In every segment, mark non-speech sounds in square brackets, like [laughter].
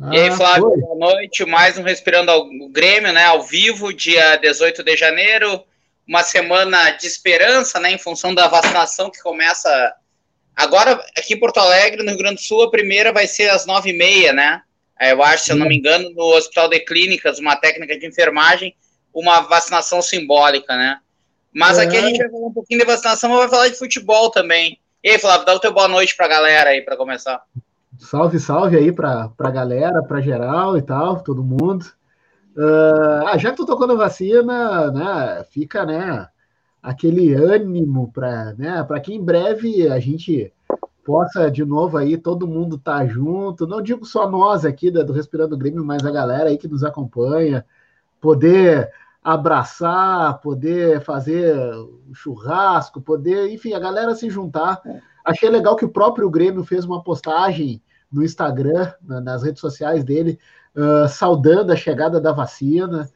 Ah, e aí, Flávio, foi. boa noite. Mais um Respirando ao Grêmio, né? Ao vivo, dia 18 de janeiro. Uma semana de esperança, né? Em função da vacinação que começa agora aqui em Porto Alegre, no Rio Grande do Sul. A primeira vai ser às nove e meia, né? É, eu acho, se eu não me engano, no Hospital de Clínicas, uma técnica de enfermagem, uma vacinação simbólica, né? Mas aqui a é. gente vai falar um pouquinho de vacinação, mas vai falar de futebol também. E aí, Flávio, dá o teu boa noite para a galera aí, para começar. Salve, salve aí para a galera, para geral e tal, todo mundo. Uh, ah, já que tu tocou na vacina, né, fica, né, aquele ânimo para, né, para que em breve a gente possa de novo aí todo mundo tá junto. Não digo só nós aqui do Respirando Grêmio, mas a galera aí que nos acompanha, poder abraçar, poder fazer churrasco, poder, enfim, a galera se juntar. É. Achei legal que o próprio Grêmio fez uma postagem no Instagram, nas redes sociais dele, uh, saudando a chegada da vacina.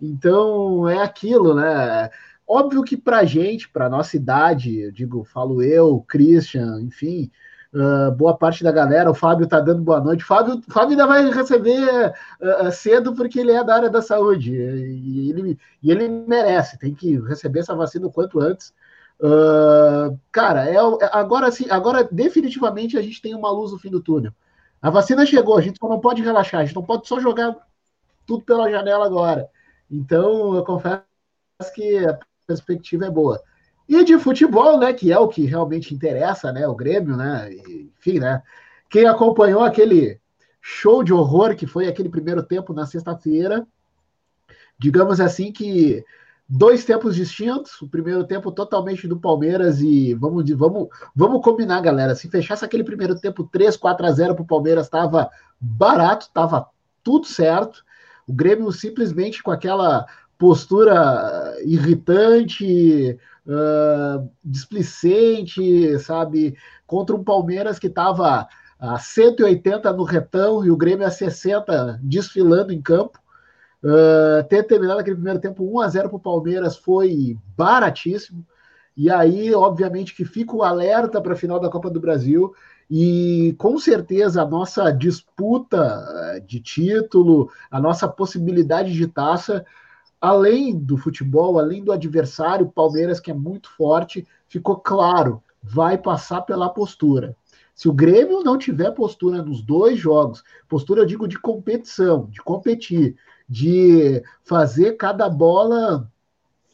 Então é aquilo, né? Óbvio que para gente, para nossa idade, eu digo, falo eu, Christian, enfim, Uh, boa parte da galera. O Fábio está dando boa noite. Fábio, Fábio ainda vai receber uh, cedo porque ele é da área da saúde e ele, e ele merece. Tem que receber essa vacina o quanto antes. Uh, cara, é, agora sim, agora definitivamente a gente tem uma luz no fim do túnel. A vacina chegou, a gente só não pode relaxar, a gente não pode só jogar tudo pela janela agora. Então, eu confesso que a perspectiva é boa. E de futebol, né, que é o que realmente interessa, né, o Grêmio, né, enfim, né, quem acompanhou aquele show de horror que foi aquele primeiro tempo na sexta-feira, digamos assim que dois tempos distintos, o primeiro tempo totalmente do Palmeiras e vamos vamos vamos combinar, galera, se fechasse aquele primeiro tempo 3, 4 a 0 para o Palmeiras estava barato, estava tudo certo. O Grêmio simplesmente com aquela postura irritante, uh, displicente, sabe? Contra um Palmeiras que estava a 180 no retão e o Grêmio a 60 desfilando em campo. Uh, ter terminado aquele primeiro tempo 1 a 0 para o Palmeiras foi baratíssimo. E aí, obviamente, que fica o alerta para a final da Copa do Brasil. E com certeza a nossa disputa de título, a nossa possibilidade de taça além do futebol, além do adversário, Palmeiras, que é muito forte, ficou claro, vai passar pela postura. Se o Grêmio não tiver postura nos dois jogos, postura eu digo de competição, de competir, de fazer cada bola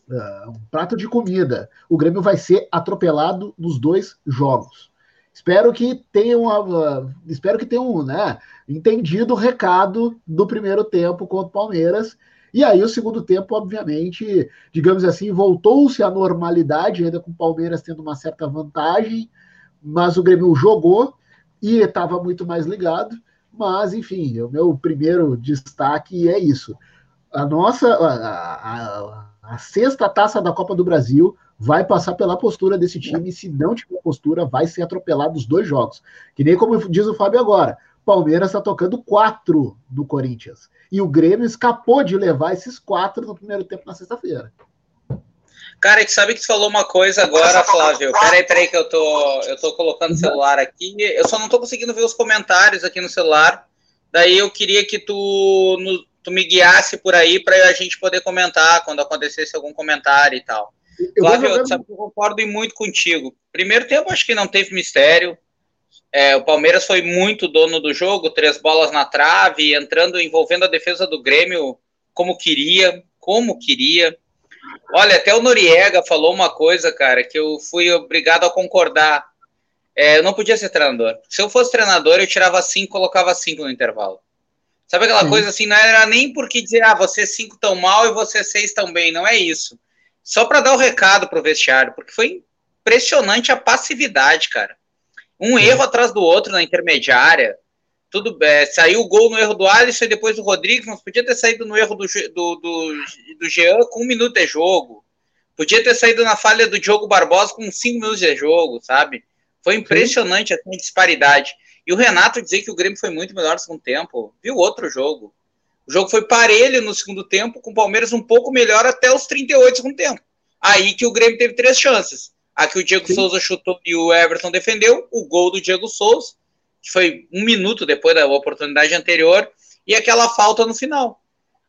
uh, um prato de comida, o Grêmio vai ser atropelado nos dois jogos. Espero que tenham, uh, espero que tenham né, entendido o recado do primeiro tempo contra o Palmeiras e aí, o segundo tempo, obviamente, digamos assim, voltou-se à normalidade, ainda com o Palmeiras tendo uma certa vantagem, mas o Grêmio jogou e estava muito mais ligado. Mas, enfim, o meu primeiro destaque é isso. A nossa, a, a, a sexta taça da Copa do Brasil vai passar pela postura desse time. Se não tiver postura, vai ser atropelado os dois jogos. Que nem como diz o Fábio agora. Palmeiras está tocando quatro do Corinthians. E o Grêmio escapou de levar esses quatro no primeiro tempo na sexta-feira. Cara, tu sabe que tu falou uma coisa agora, Flávio. Peraí, peraí, que eu tô, eu tô colocando o celular aqui. Eu só não tô conseguindo ver os comentários aqui no celular. Daí eu queria que tu, no, tu me guiasse por aí para a gente poder comentar quando acontecesse algum comentário e tal. Eu Flávio, eu, sabe, eu concordo muito contigo. Primeiro tempo, acho que não teve mistério. É, o Palmeiras foi muito dono do jogo, três bolas na trave, entrando, envolvendo a defesa do Grêmio como queria, como queria. Olha, até o Noriega falou uma coisa, cara, que eu fui obrigado a concordar. É, eu não podia ser treinador. Se eu fosse treinador, eu tirava cinco, colocava cinco no intervalo. Sabe aquela Sim. coisa assim? Não era nem porque dizer, ah, vocês cinco tão mal e vocês seis tão bem. Não é isso. Só para dar o recado pro vestiário, porque foi impressionante a passividade, cara. Um erro atrás do outro na intermediária. Tudo é, saiu o gol no erro do Alisson e depois do Rodrigues, mas podia ter saído no erro do, do, do, do Jean com um minuto de jogo. Podia ter saído na falha do Diogo Barbosa com cinco minutos de jogo, sabe? Foi impressionante a disparidade. E o Renato dizer que o Grêmio foi muito melhor no segundo tempo. Viu outro jogo. O jogo foi parelho no segundo tempo, com o Palmeiras um pouco melhor até os 38 do segundo tempo. Aí que o Grêmio teve três chances. A que o Diego Sim. Souza chutou e o Everton defendeu, o gol do Diego Souza, que foi um minuto depois da oportunidade anterior, e aquela falta no final.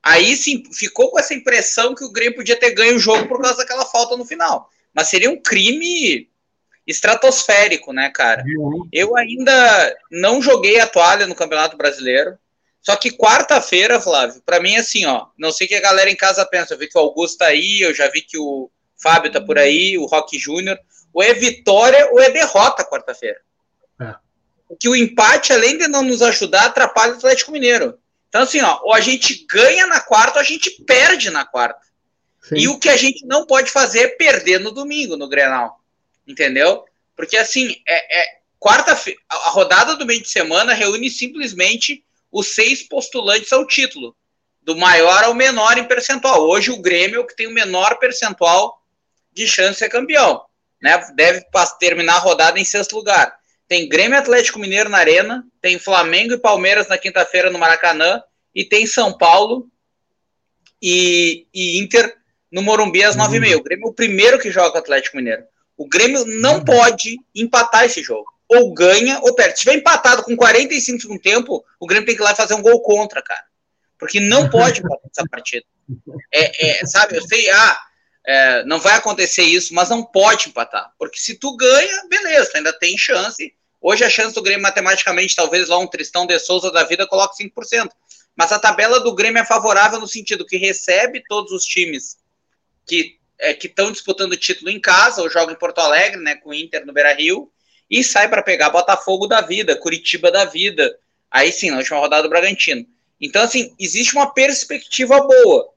Aí sim, ficou com essa impressão que o Grêmio podia ter ganho o jogo por causa daquela falta no final. Mas seria um crime estratosférico, né, cara? Eu ainda não joguei a toalha no Campeonato Brasileiro. Só que quarta-feira, Flávio, para mim, assim, ó, não sei o que a galera em casa pensa. Eu vi que o Augusto tá aí, eu já vi que o Fábio tá por aí, o Rock Júnior. Ou é vitória ou é derrota quarta-feira. É. Porque o empate, além de não nos ajudar, atrapalha o Atlético Mineiro. Então, assim, ó, ou a gente ganha na quarta ou a gente perde na quarta. Sim. E o que a gente não pode fazer é perder no domingo, no Grenal. Entendeu? Porque, assim, é, é quarta-feira, a rodada do meio de semana reúne simplesmente os seis postulantes ao título, do maior ao menor em percentual. Hoje o Grêmio é o que tem o menor percentual de chance de ser campeão. Né? Deve terminar a rodada em sexto lugar. Tem Grêmio Atlético Mineiro na Arena, tem Flamengo e Palmeiras na quinta-feira no Maracanã, e tem São Paulo e, e Inter no Morumbi às nove e meia. O Grêmio é o primeiro que joga o Atlético Mineiro. O Grêmio não uhum. pode empatar esse jogo ou ganha ou perde. Se tiver empatado com 45 segundos tempo, o Grêmio tem que ir lá e fazer um gol contra, cara. Porque não [laughs] pode empatar essa partida. É, é, sabe, eu sei, ah, é, não vai acontecer isso, mas não pode empatar. Porque se tu ganha, beleza, ainda tem chance. Hoje a chance do Grêmio, matematicamente, talvez lá um Tristão de Souza da vida coloque 5%. Mas a tabela do Grêmio é favorável no sentido que recebe todos os times que é, estão disputando o título em casa, ou joga em Porto Alegre, né, com o Inter no Beira Rio, e sai para pegar Botafogo da vida, Curitiba da vida. Aí sim, na última rodada do Bragantino. Então, assim, existe uma perspectiva boa.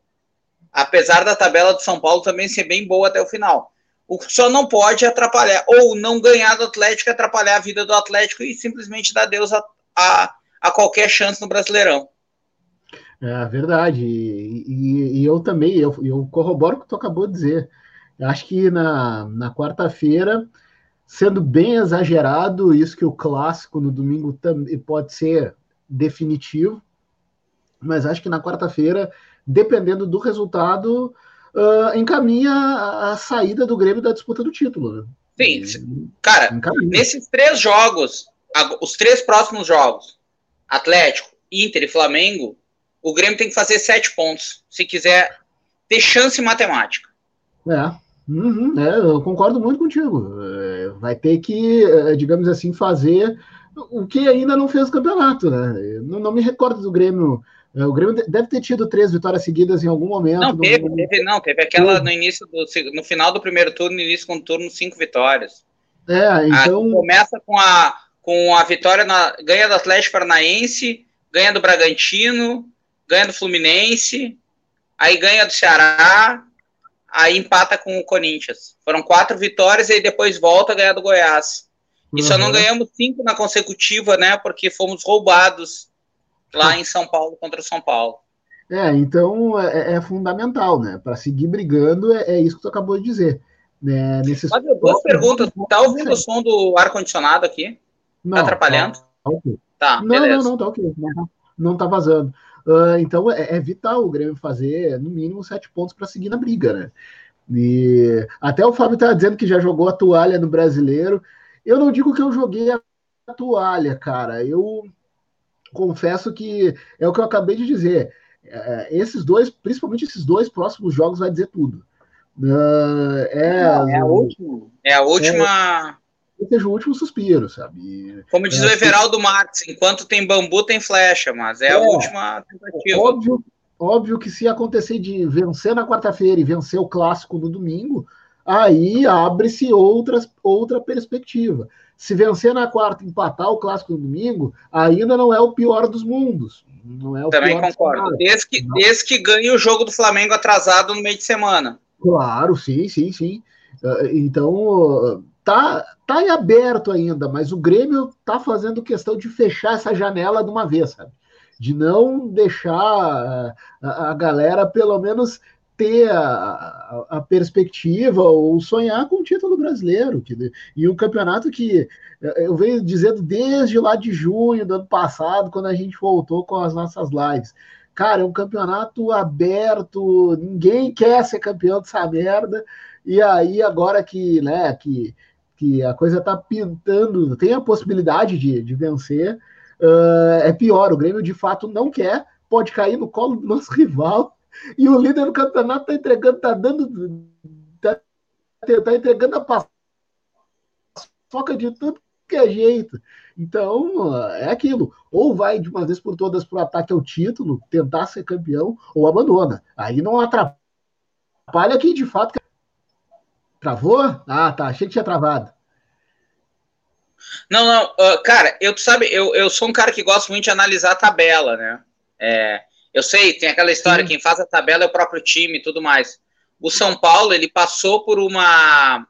Apesar da tabela do São Paulo também ser bem boa até o final. O que só não pode atrapalhar, ou não ganhar do Atlético, é atrapalhar a vida do Atlético e simplesmente dar Deus a, a, a qualquer chance no Brasileirão. É verdade. E, e, e eu também, eu, eu corroboro o que tu acabou de dizer. Eu acho que na, na quarta-feira sendo bem exagerado, isso que o clássico no domingo também pode ser definitivo, mas acho que na quarta-feira, dependendo do resultado, uh, encaminha a saída do Grêmio da disputa do título. Né? Sim, cara, encaminha. nesses três jogos, os três próximos jogos, Atlético, Inter e Flamengo, o Grêmio tem que fazer sete pontos, se quiser ter chance matemática. É. Uhum, é, eu concordo muito contigo. É, vai ter que, é, digamos assim, fazer o que ainda não fez o campeonato, né? Não, não, me recordo do Grêmio. É, o Grêmio deve ter tido três vitórias seguidas em algum momento. Não, teve, no... teve não, teve aquela no início do no final do primeiro turno, no início do turno, cinco vitórias. É, então. começa com a, com a vitória na. Ganha do Atlético Paranaense, ganha do Bragantino, ganha do Fluminense, aí ganha do Ceará, aí empata com o Corinthians. Foram quatro vitórias e depois volta a ganhar do Goiás. E uhum. só não uhum. ganhamos cinco na consecutiva, né? Porque fomos roubados lá em São Paulo contra o São Paulo. É, então é, é fundamental, né? Para seguir brigando, é, é, isso que tu acabou de dizer. Né? Nesses Mas duas perguntas. Tá ouvindo o som do ar-condicionado aqui? Tá não, tá atrapalhando? Tá, tá, okay. tá não, beleza. não, não, tá ok. Não, tá, não tá vazando. Uh, então é, é, vital o Grêmio fazer no mínimo sete pontos para seguir na briga, né? E até o Fábio está dizendo que já jogou a toalha no brasileiro. Eu não digo que eu joguei a toalha, cara. Eu confesso que é o que eu acabei de dizer. É, esses dois, principalmente esses dois próximos jogos, vai dizer tudo. Uh, é, é, a última. É a última. É, seja o último suspiro, sabe? Como diz é, o Everaldo Marques, enquanto tem bambu, tem flecha, mas é, é a última tentativa. Óbvio, óbvio que se acontecer de vencer na quarta-feira e vencer o clássico no domingo, aí abre-se outra perspectiva. Se vencer na quarta e empatar o clássico no domingo, ainda não é o pior dos mundos. Não é o Também concordo. Desde que, desde que ganhe o jogo do Flamengo atrasado no meio de semana. Claro, sim, sim, sim. Ah, então, tá, tá em aberto ainda, mas o Grêmio tá fazendo questão de fechar essa janela de uma vez, sabe? De não deixar a, a, a galera, pelo menos, ter a, a, a, perspectiva ou sonhar com o título brasileiro. Que, e um campeonato que eu venho dizendo desde lá de junho do ano passado, quando a gente voltou com as nossas lives. Cara, é um campeonato aberto, ninguém quer ser campeão dessa merda. E aí, agora que, né, que que a coisa está pintando, tem a possibilidade de, de vencer, uh, é pior. O Grêmio de fato não quer, pode cair no colo do nosso rival. E o líder do campeonato está entregando, está dando. Está tá entregando a paçoca de tudo que é jeito. Então, é aquilo. Ou vai de uma vez por todas para o ataque ao título, tentar ser campeão, ou abandona. Aí não atrapalha quem de fato. Travou? Ah, tá. Achei que tinha travado. Não, não. Uh, cara, eu sabe, eu, eu sou um cara que gosta muito de analisar a tabela, né? É, eu sei, tem aquela história, Sim. quem faz a tabela é o próprio time e tudo mais. O São Paulo, ele passou por uma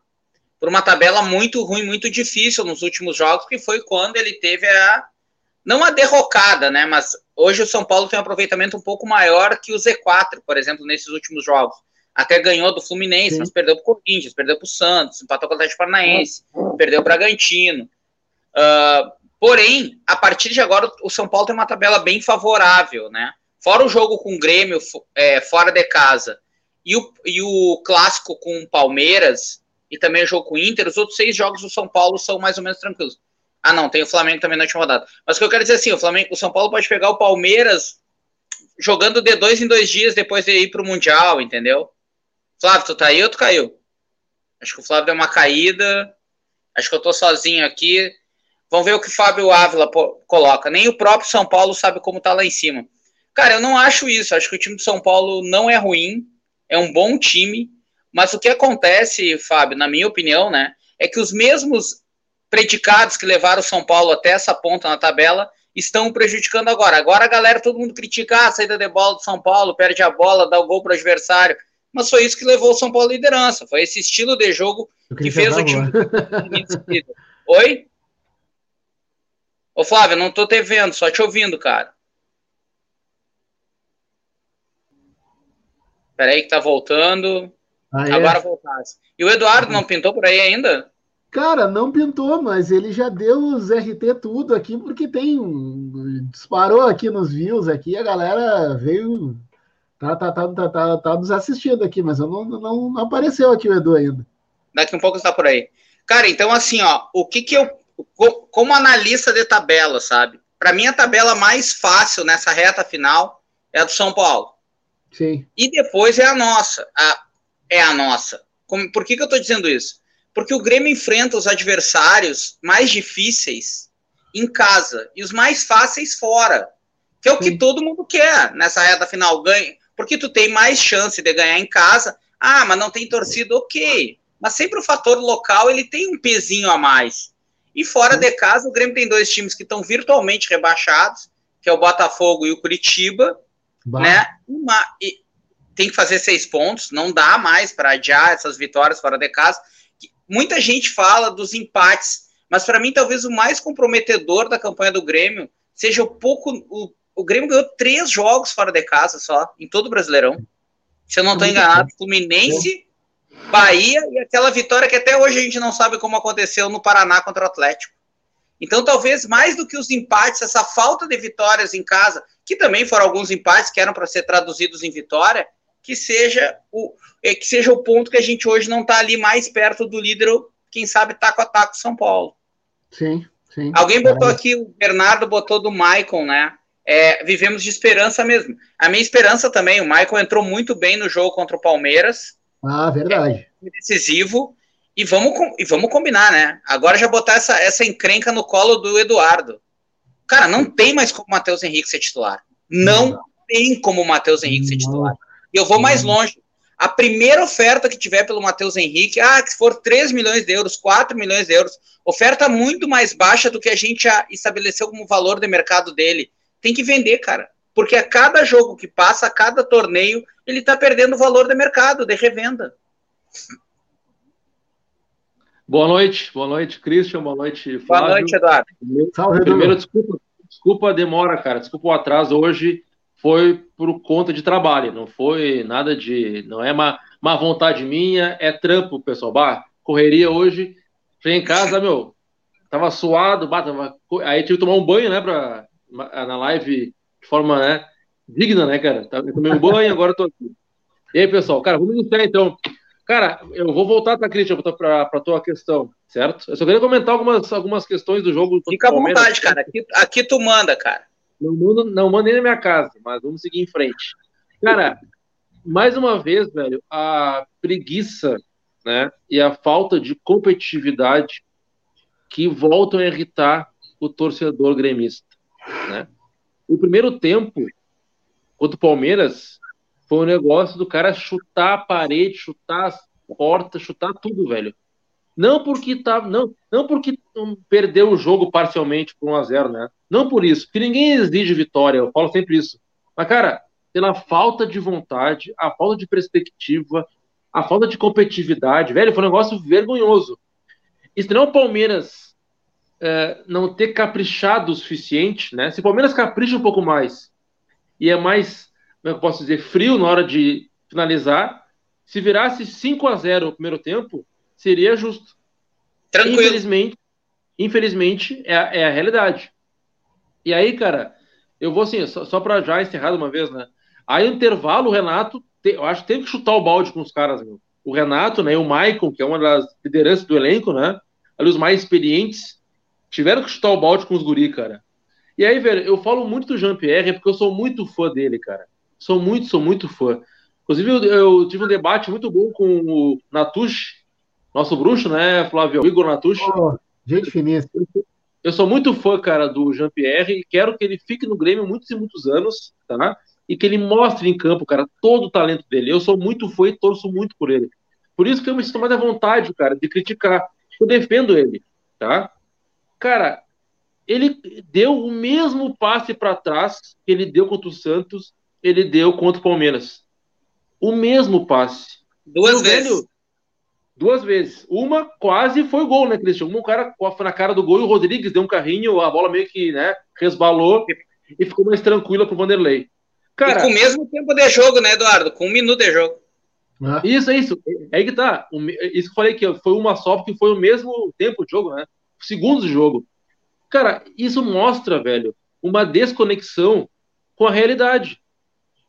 por uma tabela muito ruim, muito difícil nos últimos jogos, que foi quando ele teve a não a derrocada, né, mas hoje o São Paulo tem um aproveitamento um pouco maior que o Z4, por exemplo, nesses últimos jogos. Até ganhou do Fluminense, Sim. mas perdeu para o Corinthians, perdeu para o Santos, empatou com o Atlético Paranaense, perdeu para o Bragantino. Uh, porém, a partir de agora, o São Paulo tem uma tabela bem favorável, né? Fora o jogo com o Grêmio é, fora de casa e o, e o clássico com o Palmeiras e também o jogo com o Inter, os outros seis jogos do São Paulo são mais ou menos tranquilos. Ah, não, tem o Flamengo também na última rodada. Mas o que eu quero dizer é assim, o Flamengo, o São Paulo pode pegar o Palmeiras jogando de dois em dois dias depois de ir para o Mundial, entendeu? Flávio, tu tá aí ou tu caiu? Acho que o Flávio deu uma caída. Acho que eu tô sozinho aqui. Vamos ver o que o Fábio Ávila coloca. Nem o próprio São Paulo sabe como tá lá em cima. Cara, eu não acho isso. Acho que o time do São Paulo não é ruim. É um bom time. Mas o que acontece, Fábio, na minha opinião, né, é que os mesmos predicados que levaram o São Paulo até essa ponta na tabela estão prejudicando agora. Agora a galera, todo mundo critica ah, a saída de bola do São Paulo, perde a bola, dá o gol para o adversário. Mas foi isso que levou o São Paulo à liderança. Foi esse estilo de jogo que fez o time. [laughs] Oi? Ô Flávio, não tô te vendo, só te ouvindo, cara. Peraí que tá voltando. Ah, é? Agora voltasse. E o Eduardo não pintou por aí ainda? Cara, não pintou, mas ele já deu os RT tudo aqui, porque tem. Disparou aqui nos views aqui, a galera veio. Tá, tá, tá, tá, tá, tá nos assistindo aqui, mas não, não, não apareceu aqui o Edu ainda. Daqui um pouco está por aí. Cara, então assim, ó, o que que eu. Como analista de tabela, sabe? Para mim, a tabela mais fácil nessa reta final é a do São Paulo. Sim. E depois é a nossa. A, é a nossa. Como, por que, que eu estou dizendo isso? Porque o Grêmio enfrenta os adversários mais difíceis em casa e os mais fáceis fora. Que é o Sim. que todo mundo quer nessa reta final. Ganha, porque tu tem mais chance de ganhar em casa. Ah, mas não tem torcida, ok. Mas sempre o fator local ele tem um pezinho a mais. E fora de casa, o Grêmio tem dois times que estão virtualmente rebaixados, que é o Botafogo e o Curitiba, bah. né? Uma, e, tem que fazer seis pontos, não dá mais para adiar essas vitórias fora de casa. Muita gente fala dos empates, mas para mim talvez o mais comprometedor da campanha do Grêmio seja o pouco. O, o Grêmio ganhou três jogos fora de casa só, em todo o Brasileirão. Se eu não estou enganado, Fluminense, Bahia e aquela vitória que até hoje a gente não sabe como aconteceu no Paraná contra o Atlético. Então, talvez mais do que os empates, essa falta de vitórias em casa, que também foram alguns empates que eram para ser traduzidos em vitória, que seja o é, que seja o ponto que a gente hoje não está ali mais perto do líder, quem sabe taco a taco São Paulo. Sim, sim. Alguém botou aqui, o Bernardo botou do Maicon, né? É, vivemos de esperança mesmo. A minha esperança também, o Maicon entrou muito bem no jogo contra o Palmeiras. Ah, verdade. É decisivo. E vamos, e vamos combinar, né? Agora já botar essa, essa encrenca no colo do Eduardo. Cara, não tem mais como o Matheus Henrique ser titular. Não, não. tem como o Matheus Henrique não. ser titular. E eu vou mais longe. A primeira oferta que tiver pelo Matheus Henrique, ah, que for 3 milhões de euros, 4 milhões de euros, oferta muito mais baixa do que a gente já estabeleceu como valor de mercado dele. Tem que vender, cara. Porque a cada jogo que passa, a cada torneio, ele está perdendo o valor de mercado, de revenda. Boa noite, boa noite, Christian, boa noite, Flávio. Boa noite, Eduardo. Salve, Primeiro, desculpa, desculpa a demora, cara, desculpa o atraso. Hoje foi por conta de trabalho, não foi nada de. Não é má, má vontade minha, é trampo, pessoal. Bah, correria hoje. Cheguei em casa, meu, tava suado, bah, tava, aí tive que tomar um banho, né, pra, na live de forma, né, digna, né, cara? Eu tomei um banho, agora tô aqui. E aí, pessoal, cara, vamos iniciar então. Cara, eu vou voltar, tá, Christian, para a tua questão, certo? Eu só queria comentar algumas, algumas questões do jogo. Fica à vontade, cara. Aqui, aqui tu manda, cara. Não manda, não nem na minha casa, mas vamos seguir em frente. Cara, mais uma vez, velho, a preguiça né, e a falta de competitividade que voltam a irritar o torcedor gremista. Né? O primeiro tempo contra o Palmeiras foi um negócio do cara chutar a parede, chutar as portas, chutar tudo, velho. Não porque tá, não, não porque perdeu o jogo parcialmente por 1 a 0, né? Não por isso, porque ninguém exige vitória, eu falo sempre isso. Mas cara, pela falta de vontade, a falta de perspectiva, a falta de competitividade, velho, foi um negócio vergonhoso. E se não o Palmeiras é, não ter caprichado o suficiente, né? Se o Palmeiras capricha um pouco mais e é mais, como é eu posso dizer, frio na hora de finalizar, se virasse 5 a 0 o primeiro tempo, seria justo. Tranquilo. Infelizmente, infelizmente é, é a realidade. E aí, cara, eu vou assim, só, só para já encerrar uma vez, né? Aí, no intervalo, o Renato, te, eu acho que teve que chutar o balde com os caras, meu. O Renato, né, o Maicon, que é uma das lideranças do elenco, né? Ali os mais experientes, tiveram que chutar o balde com os guri, cara. E aí, velho, eu falo muito do Jean-Pierre porque eu sou muito fã dele, cara. Sou muito, sou muito fã. Inclusive, eu, eu tive um debate muito bom com o Natush, nosso bruxo, né, Flávio? O Igor Natucci. Oh, gente finíssima. Eu sou muito fã, cara, do Jean-Pierre e quero que ele fique no Grêmio muitos e muitos anos, tá? E que ele mostre em campo, cara, todo o talento dele. Eu sou muito fã e torço muito por ele. Por isso que eu me sinto mais à vontade, cara, de criticar. Eu defendo ele, tá? Cara, ele deu o mesmo passe para trás que ele deu contra o Santos, ele deu contra o Palmeiras. O mesmo passe. Duas vezes. Velho, duas vezes. Uma quase foi gol, né, Cristian? Um cara foi na cara do gol e o Rodrigues deu um carrinho, a bola meio que né, resbalou e ficou mais tranquila pro Vanderlei. Cara, e com o mesmo tempo de jogo, né, Eduardo? Com um minuto de jogo. Ah. Isso, é isso. É aí que tá. Isso que eu falei que foi uma só, porque foi o mesmo tempo de jogo, né? Segundos de jogo. Cara, isso mostra, velho, uma desconexão com a realidade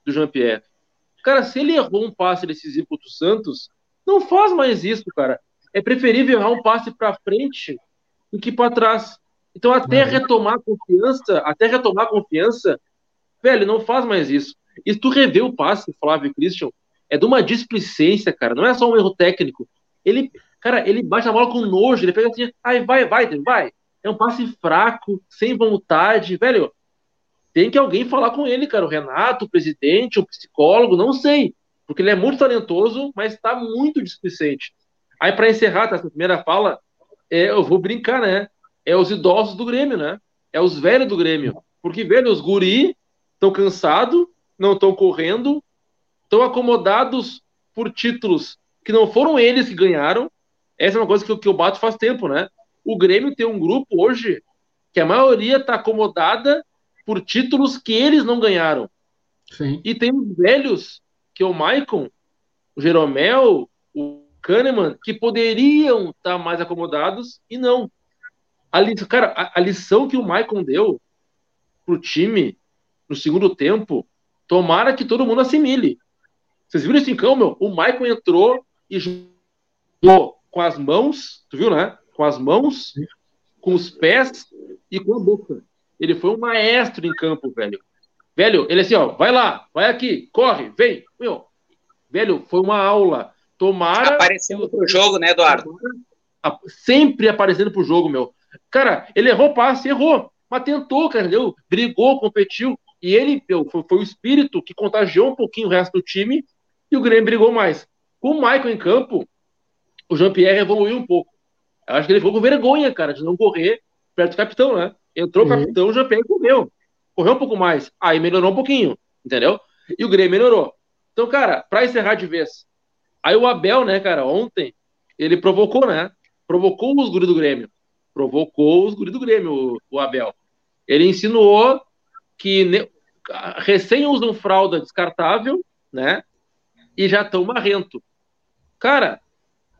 do Jean-Pierre. Cara, se ele errou um passe decisivo contra o Santos, não faz mais isso, cara. É preferível errar um passe para frente do que para trás. Então, até uhum. retomar confiança, até retomar confiança, velho, não faz mais isso. E se tu rever o passe, Flávio Christian, é de uma displicência, cara. Não é só um erro técnico. Ele, cara, ele bate a bola com nojo, ele pega assim, ai, vai, vai, vai. É um passe fraco, sem vontade, velho. Tem que alguém falar com ele, cara. O Renato, o presidente, o psicólogo, não sei porque ele é muito talentoso, mas está muito displicente. Aí, para encerrar tá, essa primeira fala, é, eu vou brincar, né? É os idosos do Grêmio, né? É os velhos do Grêmio. Porque, velho, os guri estão cansados, não estão correndo, estão acomodados por títulos que não foram eles que ganharam. Essa é uma coisa que, que eu bato faz tempo, né? O Grêmio tem um grupo hoje que a maioria está acomodada por títulos que eles não ganharam. Sim. E tem os velhos que o Maicon, o Jeromel, o Kahneman, que poderiam estar mais acomodados e não. A, cara, a, a lição que o Maicon deu pro time no segundo tempo, tomara que todo mundo assimile. Vocês viram esse cão, meu? O Maicon entrou e jogou com as mãos, tu viu, né? Com as mãos, com os pés e com a boca. Ele foi um maestro em campo, velho. Velho, ele assim, ó, vai lá, vai aqui, corre, vem. Meu, velho, foi uma aula. Tomara. Aparecendo pro jogo, né, Eduardo? Sempre aparecendo pro jogo, meu. Cara, ele errou passe, errou. Mas tentou, cara, entendeu? Brigou, competiu. E ele, meu, foi, foi, o espírito que contagiou um pouquinho o resto do time e o Grêmio brigou mais. Com o Michael em campo, o Jean-Pierre evoluiu um pouco. Eu acho que ele ficou com vergonha, cara, de não correr perto do capitão, né? Entrou o capitão, o Jean-Pierre correu correu um pouco mais, aí melhorou um pouquinho, entendeu? E o Grêmio melhorou. Então, cara, para encerrar de vez, aí o Abel, né, cara, ontem, ele provocou, né? Provocou os guri do Grêmio. Provocou os guri do Grêmio, o, o Abel. Ele insinuou que ne... recém usam fralda descartável, né? E já estão marrento. Cara,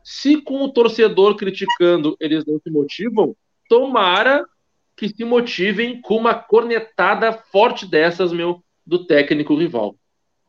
se com o torcedor criticando eles não se motivam, tomara que se motivem com uma cornetada forte dessas, meu, do técnico rival.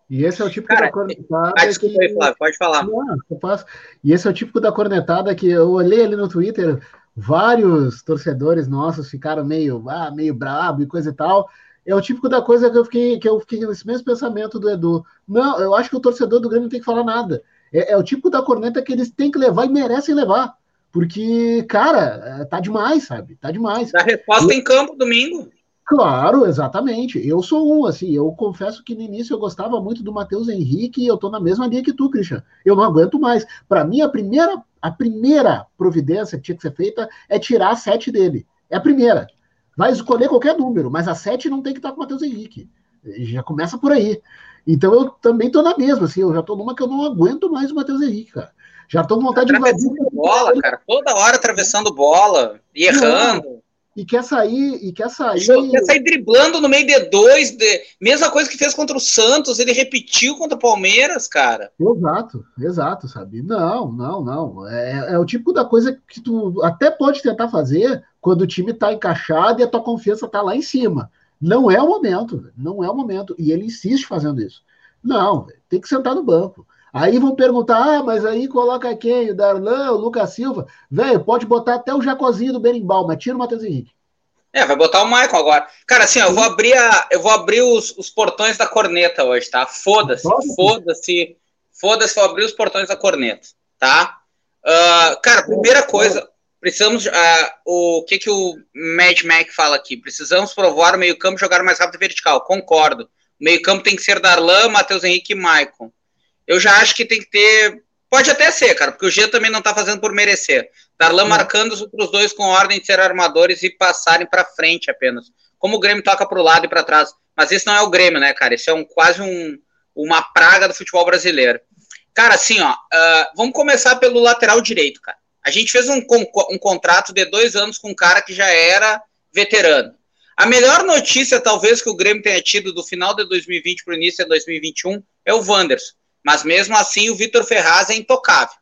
E esse é o tipo Cara, da cornetada. Ah, desculpa que... aí, Flávio, pode falar. Não, eu posso. E esse é o tipo da cornetada que eu olhei ali no Twitter, vários torcedores nossos ficaram meio, ah, meio brabo e coisa e tal. É o típico da coisa que eu fiquei, que eu fiquei nesse mesmo pensamento do Edu. Não, eu acho que o torcedor do Grêmio não tem que falar nada. É, é o tipo da corneta que eles têm que levar e merecem levar. Porque, cara, é, tá demais, sabe? Tá demais. A resposta em campo domingo. Claro, exatamente. Eu sou um, assim, eu confesso que no início eu gostava muito do Matheus Henrique e eu tô na mesma linha que tu, Christian. Eu não aguento mais. Para mim, a primeira, a primeira providência que tinha que ser feita é tirar a sete dele. É a primeira. Vai escolher qualquer número, mas a sete não tem que estar com o Matheus Henrique. Já começa por aí. Então eu também tô na mesma, assim, eu já tô numa que eu não aguento mais o Matheus Henrique, cara. Já tô com vontade de invadir. bola, cara. Toda hora atravessando bola e errando. E quer sair e quer sair. Quer sair driblando no meio de dois de... mesma coisa que fez contra o Santos ele repetiu contra o Palmeiras cara. Exato exato sabe? Não não não. É, é o tipo da coisa que tu até pode tentar fazer quando o time tá encaixado e a tua confiança tá lá em cima. Não é o momento não é o momento. E ele insiste fazendo isso. Não tem que sentar no banco Aí vão perguntar, ah, mas aí coloca quem? O Darlan, o Lucas Silva? Velho, pode botar até o Jacozinho do Berimbau, mas tira o Matheus Henrique. É, vai botar o Michael agora. Cara, assim, ó, eu vou abrir, a, eu vou abrir os, os portões da corneta hoje, tá? Foda-se, foda-se, foda-se, vou abrir os portões da corneta, tá? Uh, cara, primeira coisa, precisamos, uh, o que que o Mad Mac fala aqui? Precisamos provar o meio campo jogar mais rápido e vertical, concordo. O meio campo tem que ser Darlan, Matheus Henrique e Michael eu já acho que tem que ter. Pode até ser, cara, porque o G também não tá fazendo por merecer. Darlan marcando os outros dois com ordem de ser armadores e passarem para frente apenas. Como o Grêmio toca para o lado e para trás. Mas isso não é o Grêmio, né, cara? Isso é um, quase um, uma praga do futebol brasileiro. Cara, assim, ó, uh, vamos começar pelo lateral direito, cara. A gente fez um, um contrato de dois anos com um cara que já era veterano. A melhor notícia, talvez, que o Grêmio tenha tido do final de 2020 para o início de 2021 é o Wanderson. Mas mesmo assim, o Vitor Ferraz é intocável.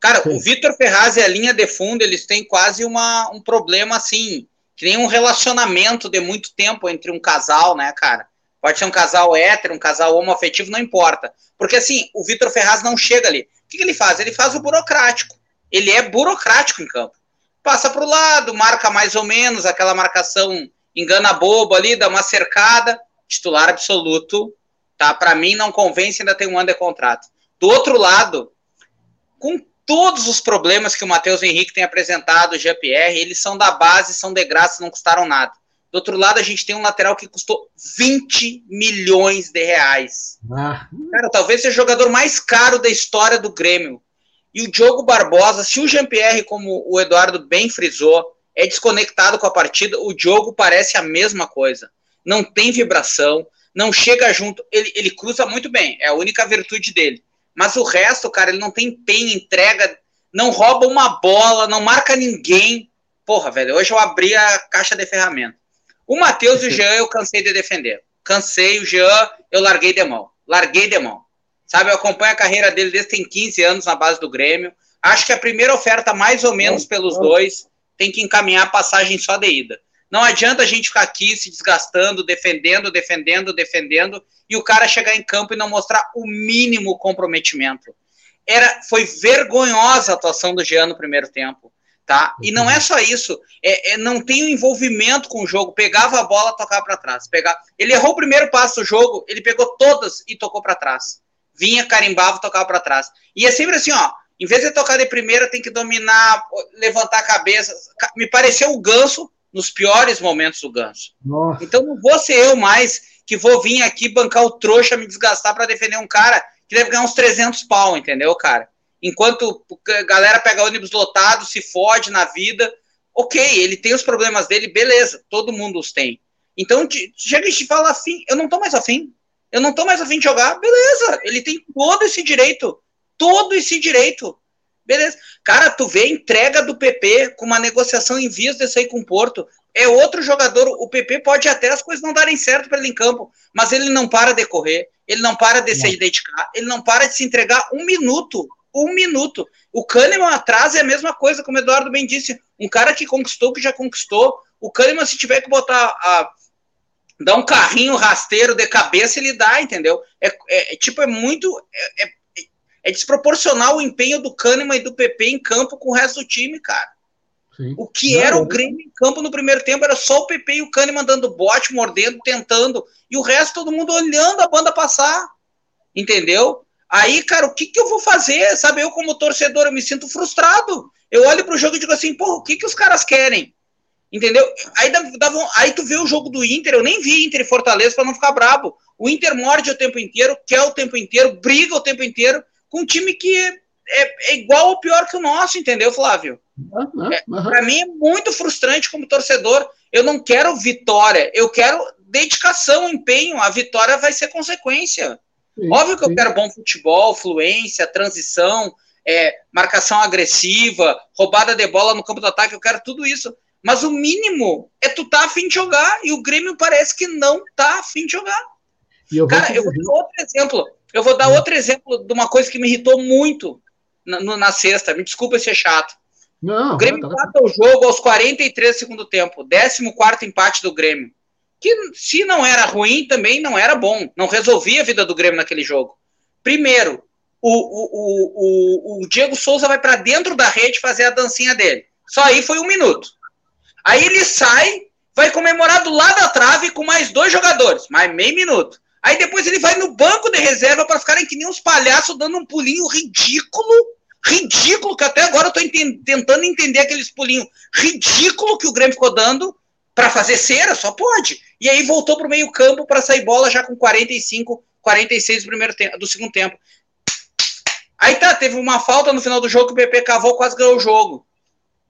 Cara, Sim. o Vitor Ferraz e a linha de fundo, eles têm quase uma, um problema assim, que nem um relacionamento de muito tempo entre um casal, né, cara? Pode ser um casal hétero, um casal homoafetivo, não importa. Porque assim, o Vitor Ferraz não chega ali. O que, que ele faz? Ele faz o burocrático. Ele é burocrático em campo. Passa para o lado, marca mais ou menos, aquela marcação engana bobo ali, dá uma cercada. Titular absoluto Tá? Para mim, não convence, ainda tem um ano de contrato. Do outro lado, com todos os problemas que o Matheus Henrique tem apresentado, o GPR, eles são da base, são de graça, não custaram nada. Do outro lado, a gente tem um lateral que custou 20 milhões de reais. Ah. Cara, talvez seja o jogador mais caro da história do Grêmio. E o Diogo Barbosa, se o Jean-Pierre, como o Eduardo bem frisou, é desconectado com a partida, o Diogo parece a mesma coisa. Não tem vibração, não chega junto, ele, ele cruza muito bem, é a única virtude dele. Mas o resto, cara, ele não tem empenho, entrega, não rouba uma bola, não marca ninguém. Porra, velho, hoje eu abri a caixa de ferramenta. O Matheus e o Jean eu cansei de defender. Cansei, o Jean eu larguei de mão. Larguei de mão. Sabe, eu acompanho a carreira dele desde tem 15 anos na base do Grêmio. Acho que a primeira oferta, mais ou menos pelos dois, tem que encaminhar a passagem só de ida. Não adianta a gente ficar aqui se desgastando, defendendo, defendendo, defendendo, e o cara chegar em campo e não mostrar o mínimo comprometimento. Era, foi vergonhosa a atuação do Jean no primeiro tempo. Tá? E não é só isso, é, é, não tem envolvimento com o jogo. Pegava a bola, tocava para trás. Pegar, ele errou o primeiro passo do jogo, ele pegou todas e tocou para trás. Vinha, carimbava, tocava para trás. E é sempre assim, ó. Em vez de tocar de primeira, tem que dominar, levantar a cabeça. Me pareceu o ganso nos piores momentos do Ganso. Nossa. Então não vou ser eu mais que vou vir aqui bancar o trouxa, me desgastar para defender um cara que deve ganhar uns 300 pau, entendeu, cara? Enquanto a galera pega ônibus lotado, se fode na vida, ok, ele tem os problemas dele, beleza, todo mundo os tem. Então, chega e te fala assim, eu não tô mais afim, eu não tô mais afim de jogar, beleza, ele tem todo esse direito, todo esse direito. Beleza. Cara, tu vê a entrega do PP com uma negociação em vias de sair com o Porto. É outro jogador. O PP pode até as coisas não darem certo para ele em campo, mas ele não para de correr, ele não para de não. se dedicar, ele não para de se entregar um minuto. Um minuto. O Kahneman atrás é a mesma coisa, como o Eduardo bem disse. Um cara que conquistou, que já conquistou. O Kahneman, se tiver que botar a, dá um carrinho rasteiro de cabeça, ele dá, entendeu? É, é, é tipo, é muito. É, é, é, desproporcional o empenho do Kahneman e do PP em campo com o resto do time, cara. Sim. O que Não, era o Grêmio em campo no primeiro tempo era só o PP e o Kahneman dando bote, mordendo, tentando, e o resto todo mundo olhando a banda passar. Entendeu? Aí, cara, o que, que eu vou fazer? Sabe, eu como torcedor, eu me sinto frustrado. Eu olho pro jogo e digo assim, porra, o que, que os caras querem? Entendeu? Aí, dava, aí tu vê o jogo do Inter, eu nem vi Inter e Fortaleza para não ficar brabo. O Inter morde o tempo inteiro, quer o tempo inteiro, briga o tempo inteiro com um time que é, é igual ou pior que o nosso, entendeu, Flávio? Uhum, é, para mim é muito frustrante como torcedor. Eu não quero vitória, eu quero dedicação, empenho. A vitória vai ser consequência. Sim, Óbvio que sim. eu quero bom futebol, fluência, transição, é, marcação agressiva, roubada de bola no campo do ataque, eu quero tudo isso. Mas o mínimo é tu tá afim de jogar, e o Grêmio parece que não tá afim de jogar. Cara, eu vou dar outro exemplo. Eu vou dar hum. outro exemplo de uma coisa que me irritou muito na, na sexta. Me desculpa ser chato. Não, o Grêmio tá... empata o jogo aos 43 do segundo tempo. 14 empate do Grêmio. Que se não era ruim, também não era bom. Não resolvia a vida do Grêmio naquele jogo. Primeiro, o, o, o, o Diego Souza vai para dentro da rede fazer a dancinha dele. Só aí foi um minuto. Aí ele sai, vai comemorar do lado da trave com mais dois jogadores, mais meio minuto. Aí depois ele vai no banco de reserva para ficarem que nem uns palhaços dando um pulinho ridículo, ridículo, que até agora eu tô ent tentando entender aqueles pulinhos ridículo que o Grêmio ficou dando para fazer cera, só pode. E aí voltou pro meio campo para sair bola já com 45, 46 do, primeiro do segundo tempo. Aí tá, teve uma falta no final do jogo que o PP cavou, quase ganhou o jogo.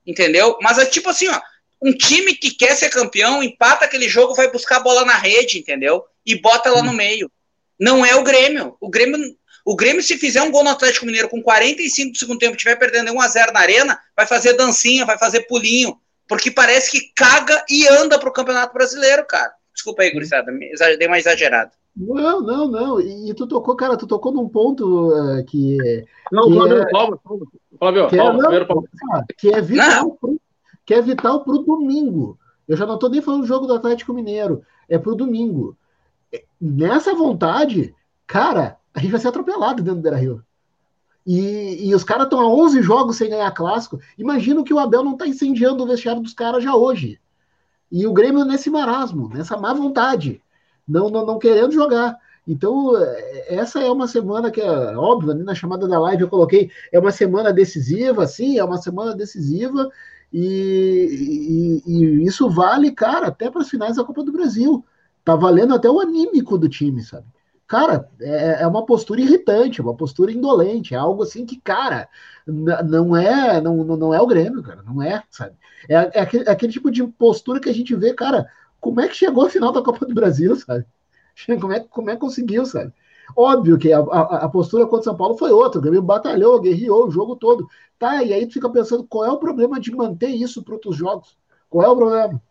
Entendeu? Mas é tipo assim, ó, um time que quer ser campeão, empata aquele jogo, vai buscar a bola na rede, entendeu? E bota lá no meio. Não é o Grêmio. O Grêmio, o Grêmio se fizer um gol no Atlético Mineiro com 45 do segundo tempo, tiver perdendo 1 a 0 na arena, vai fazer dancinha, vai fazer pulinho, porque parece que caga e anda pro Campeonato Brasileiro, cara. Desculpa aí, gurizada, dei uma exagerada. Não, não, não. E, tu tocou, cara, tu tocou num ponto uh, que. Não, que Flávio, é, Flávio, Flávio, que, é, não, que é vital que é vital para o domingo. Eu já não estou nem falando do jogo do Atlético Mineiro, é para o domingo. Nessa vontade, cara, a gente vai ser atropelado dentro do Beira Rio. E, e os caras estão a 11 jogos sem ganhar clássico. Imagino que o Abel não está incendiando o vestiário dos caras já hoje. E o Grêmio nesse marasmo, nessa má vontade, não, não, não querendo jogar. Então, essa é uma semana que é óbvio, na chamada da live eu coloquei, é uma semana decisiva, sim, é uma semana decisiva, e, e, e isso vale, cara, até para as finais da Copa do Brasil. Tá valendo até o anímico do time, sabe? Cara, é, é uma postura irritante, uma postura indolente, é algo assim que, cara, não é não, não é o Grêmio, cara, não é, sabe? É, é, aquele, é aquele tipo de postura que a gente vê, cara, como é que chegou a final da Copa do Brasil, sabe? [laughs] Como é, como é que conseguiu, sabe? Óbvio que a, a, a, postura contra o São Paulo foi outra. O Grêmio batalhou, guerreou o jogo todo. Tá, e aí tu fica pensando qual é o problema de manter isso para outros jogos? Qual é o problema?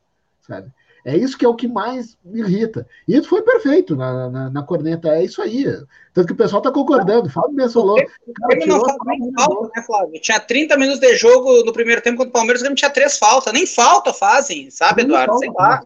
Sabe? É isso que é o que mais me irrita. E isso foi perfeito na, na, na corneta, é isso aí. Tanto que o pessoal está concordando. Fábio Bessolou. Cara, não faz falta, né, Flávio? Tinha 30 minutos de jogo no primeiro tempo contra o Palmeiras, o Grêmio tinha três faltas. Nem falta fazem, sabe, Eduardo? Sei lá.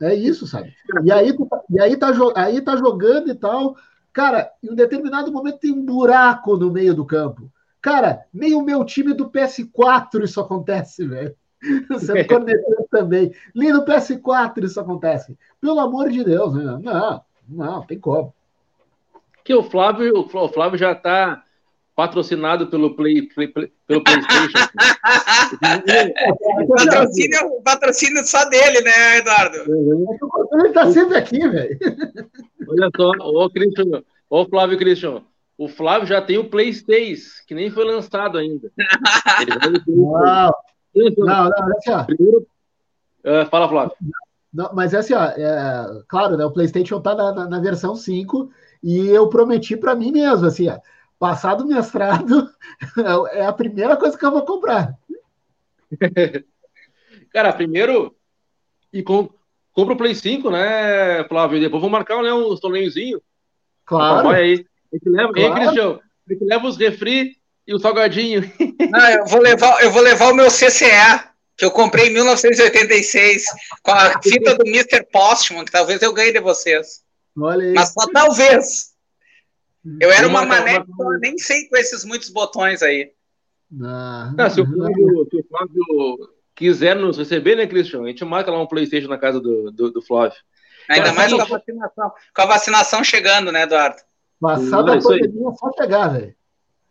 É isso, sabe? E aí, e aí, tá, aí tá jogando e tal. Cara, em um determinado momento tem um buraco no meio do campo. Cara, nem o meu time do PS4 isso acontece, velho. [laughs] Sendo cornetando também. Nem no PS4 isso acontece. Pelo amor de Deus, né? não, não, tem como. Que o Flávio, o Flávio já está patrocinado pelo Play, Play, Play pelo PlayStation. [laughs] patrocínio, patrocínio só dele, né, Eduardo? Ele está sempre aqui, velho. [laughs] Olha só, ô Christian, ô Flávio Christian, o Flávio já tem o PlayStation, que nem foi lançado ainda. [laughs] Uau. Não, não, assim, ó. Primeiro, uh, fala, Flávio. Não, mas é assim, ó, é, claro, né, o PlayStation tá na, na, na versão 5 e eu prometi para mim mesmo, assim, ó, passado o mestrado [laughs] é a primeira coisa que eu vou comprar. [laughs] Cara, primeiro, e com, compra o Play 5, né, Flávio? Depois vou marcar né, um torneiozinho. Claro. Vai aí. A gente leva, claro. hein, Cristiano? A gente leva os refri e o salgadinho. Não, eu vou levar, eu vou levar o meu CCA. que eu comprei em 1986, com a fita do Mr. Postman, que talvez eu ganhe de vocês. Olha aí. Mas só talvez. Eu era uma, mané que eu nem sei com esses muitos botões aí. Ah, não, se, o Flávio, se o Flávio quiser nos receber, né, Cristian? A gente marca lá um Playstation na casa do, do, do Flávio. Ainda mais com a vacinação. Com a vacinação chegando, né, Eduardo? Passada a pandemia, é só chegar, velho.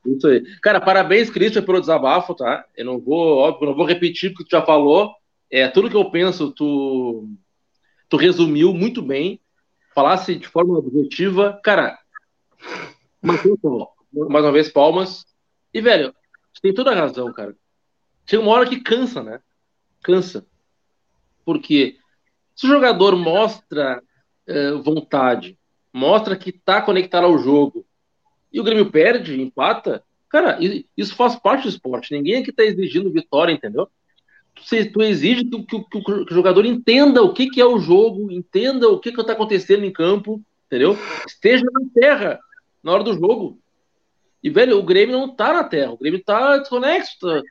Isso aí. Cara, parabéns, Christian, pelo desabafo, tá? Eu não vou, óbvio, não vou repetir o que tu já falou. É, tudo que eu penso, tu, tu resumiu muito bem. Falasse de forma objetiva. Cara, mais uma vez, palmas. E, velho, você tem toda a razão, cara. Chega uma hora que cansa, né? Cansa. Porque se o jogador mostra é, vontade, mostra que tá conectado ao jogo, e o Grêmio perde, empata, cara, isso faz parte do esporte. Ninguém aqui está exigindo vitória, entendeu? Tu, tu exige que, que, que, o jogador entenda o que, que é o jogo, entenda o que está acontecendo em campo, entendeu? Esteja na terra na hora do jogo. E, velho, o Grêmio não tá na Terra, o Grêmio tá desconexo, tá,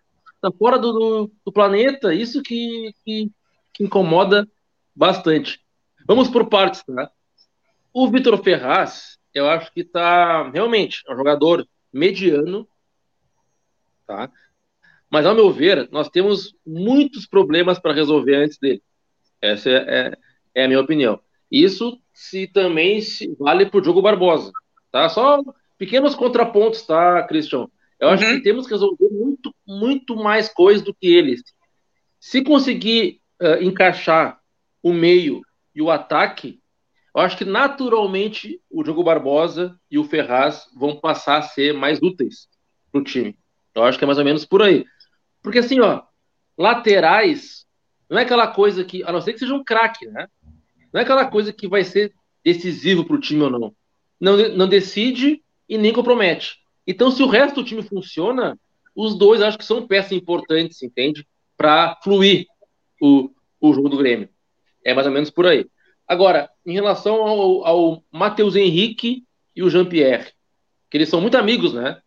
tá fora do, do, do, planeta. Isso que, que, que, incomoda bastante. Vamos por partes, tá? O Vitor Ferraz, eu acho que tá realmente é um jogador mediano, tá? Mas, ao meu ver, nós temos muitos problemas para resolver antes dele. Essa é, é, é, a minha opinião. Isso se também se vale para o Diogo Barbosa, tá? Só pequenos contrapontos, tá, Christian? Eu acho uhum. que temos que resolver muito, muito mais coisas do que eles. Se conseguir uh, encaixar o meio e o ataque, eu acho que naturalmente o Diogo Barbosa e o Ferraz vão passar a ser mais úteis para o time. Eu acho que é mais ou menos por aí. Porque assim, ó, laterais não é aquela coisa que, a não ser que seja um craque, né? Não é aquela coisa que vai ser decisivo para o time ou não. não. Não decide e nem compromete. Então, se o resto do time funciona, os dois acho que são peças importantes, entende? Para fluir o, o jogo do Grêmio. É mais ou menos por aí. Agora, em relação ao, ao Matheus Henrique e o Jean-Pierre, que eles são muito amigos, né?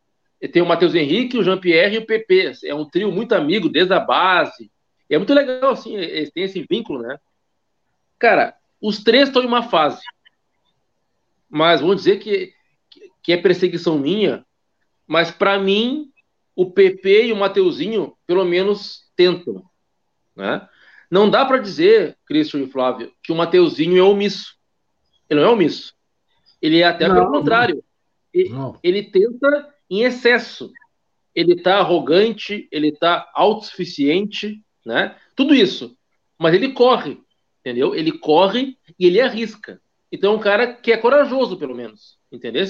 Tem o Matheus Henrique, o Jean-Pierre e o PP. É um trio muito amigo desde a base. E é muito legal, assim, eles têm esse vínculo, né? Cara, os três estão em uma fase. Mas vou dizer que, que é perseguição minha. Mas para mim, o PP e o Mateuzinho, pelo menos, tentam. Né? Não dá para dizer, Cristian e Flávio, que o Mateuzinho é omisso. Ele não é omisso. Ele é até não, pelo contrário. Ele, ele, tenta em excesso. Ele está arrogante, ele está autossuficiente, né? Tudo isso. Mas ele corre, entendeu? Ele corre e ele arrisca. Então é um cara que é corajoso, pelo menos. Entendeu?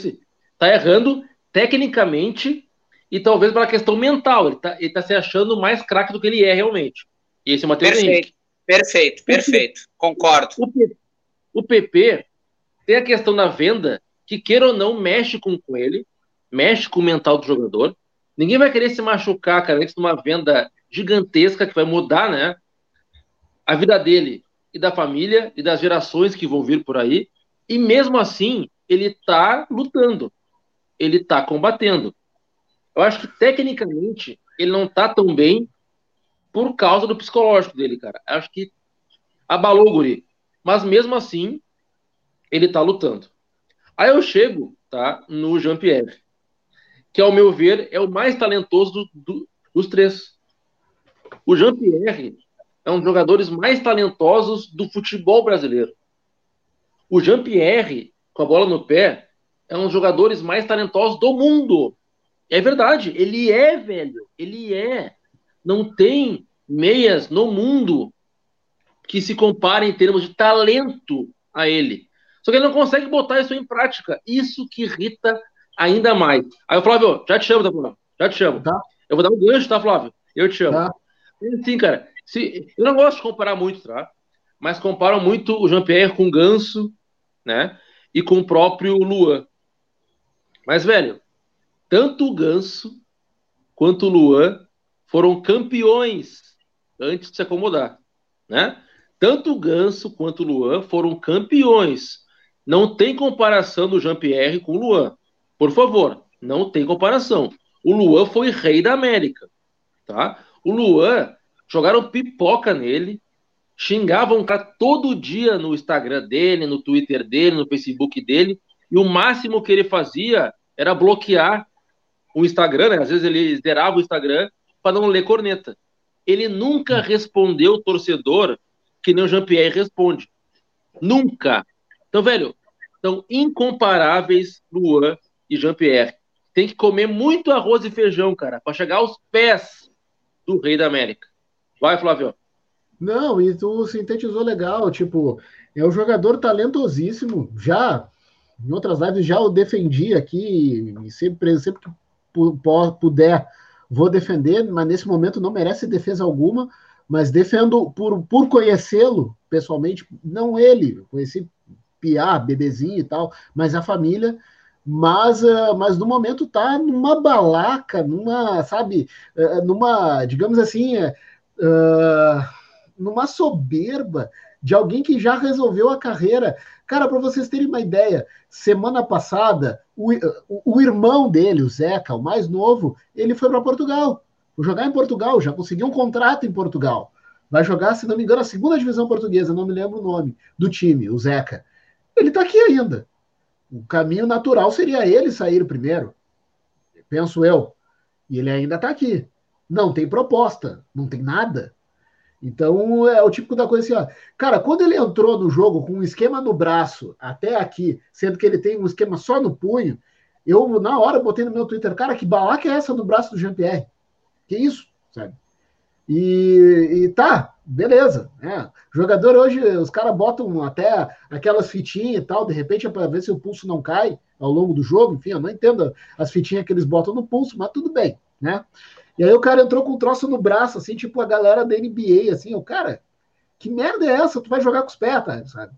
Tá errando tecnicamente e talvez pela questão mental. Ele tá, ele tá se achando mais craque do que ele é realmente. E esse é o Matheus perfeito, Henrique. Perfeito, perfeito. Concordo. O, o PP tem a questão da venda, que queira ou não, mexe com, com ele, mexe com o mental do jogador. Ninguém vai querer se machucar, cara, antes de uma venda gigantesca que vai mudar, né? A vida dele e da família e das gerações que vão vir por aí. E mesmo assim, ele tá lutando. Ele tá combatendo. Eu acho que tecnicamente ele não tá tão bem por causa do psicológico dele, cara. Acho que abalou o guri. Mas mesmo assim, ele tá lutando. Aí eu chego, tá, no Jean-Pierre, que ao meu ver é o mais talentoso do, do, dos três. O Jean-Pierre é um dos jogadores mais talentosos do futebol brasileiro. O Jean-Pierre, com a bola no pé, é um dos jogadores mais talentosos do mundo. É verdade, ele é, velho. Ele é. Não tem meias no mundo que se comparem em termos de talento a ele. Só que ele não consegue botar isso em prática. Isso que irrita ainda mais. Aí o Flávio, já te chamo, tá, Flávio? Já te chamo. Tá. Eu vou dar um gancho, tá, Flávio? Eu te chamo. Tá. Sim, cara. Se, eu não gosto de comparar muito, tá? Mas comparam muito o Jean-Pierre com o Ganso, né? E com o próprio Luan. Mas, velho, tanto o Ganso quanto o Luan foram campeões antes de se acomodar, né? Tanto o Ganso quanto o Luan foram campeões. Não tem comparação do Jean-Pierre com o Luan. Por favor, não tem comparação. O Luan foi rei da América, tá? O Luan jogaram pipoca nele, xingavam o cara todo dia no Instagram dele, no Twitter dele, no Facebook dele, e o máximo que ele fazia era bloquear o Instagram, né? Às vezes ele zerava o Instagram para não ler corneta. Ele nunca respondeu o torcedor que nem o Jean-Pierre responde. Nunca. Então, velho, são incomparáveis Luan e Jean-Pierre. Tem que comer muito arroz e feijão, cara, para chegar aos pés do Rei da América. Vai, Flávio. Não, e tu sintetizou legal, tipo, é um jogador talentosíssimo, já em outras lives já o defendi aqui, e sempre, sempre que puder, vou defender, mas nesse momento não merece defesa alguma, mas defendo por, por conhecê-lo pessoalmente, não ele, conheci Piá, bebezinho e tal, mas a família, mas, uh, mas no momento tá numa balaca, numa, sabe, uh, numa, digamos assim, uh, numa soberba de alguém que já resolveu a carreira. Cara, para vocês terem uma ideia, semana passada, o, o, irmão dele, o Zeca, o mais novo, ele foi para Portugal. Vou jogar em Portugal, já conseguiu um contrato em Portugal. Vai jogar, se não me engano, a segunda divisão portuguesa, não me lembro o nome do time, o Zeca. Ele está aqui ainda. O caminho natural seria ele sair primeiro, penso eu. E ele ainda está aqui. Não tem proposta, não tem nada. Então é o típico da coisa assim, ó. Cara, quando ele entrou no jogo com um esquema no braço até aqui, sendo que ele tem um esquema só no punho, eu na hora botei no meu Twitter, cara, que balaca é essa no braço do Jean-Pierre? Que isso, sabe? E, e tá, beleza. Né? Jogador hoje, os caras botam até aquelas fitinhas e tal, de repente é para ver se o pulso não cai ao longo do jogo. Enfim, eu não entendo as fitinhas que eles botam no pulso, mas tudo bem, né? E aí o cara entrou com um troço no braço, assim, tipo a galera da NBA, assim, o cara, que merda é essa? Tu vai jogar com os pés, tá? sabe?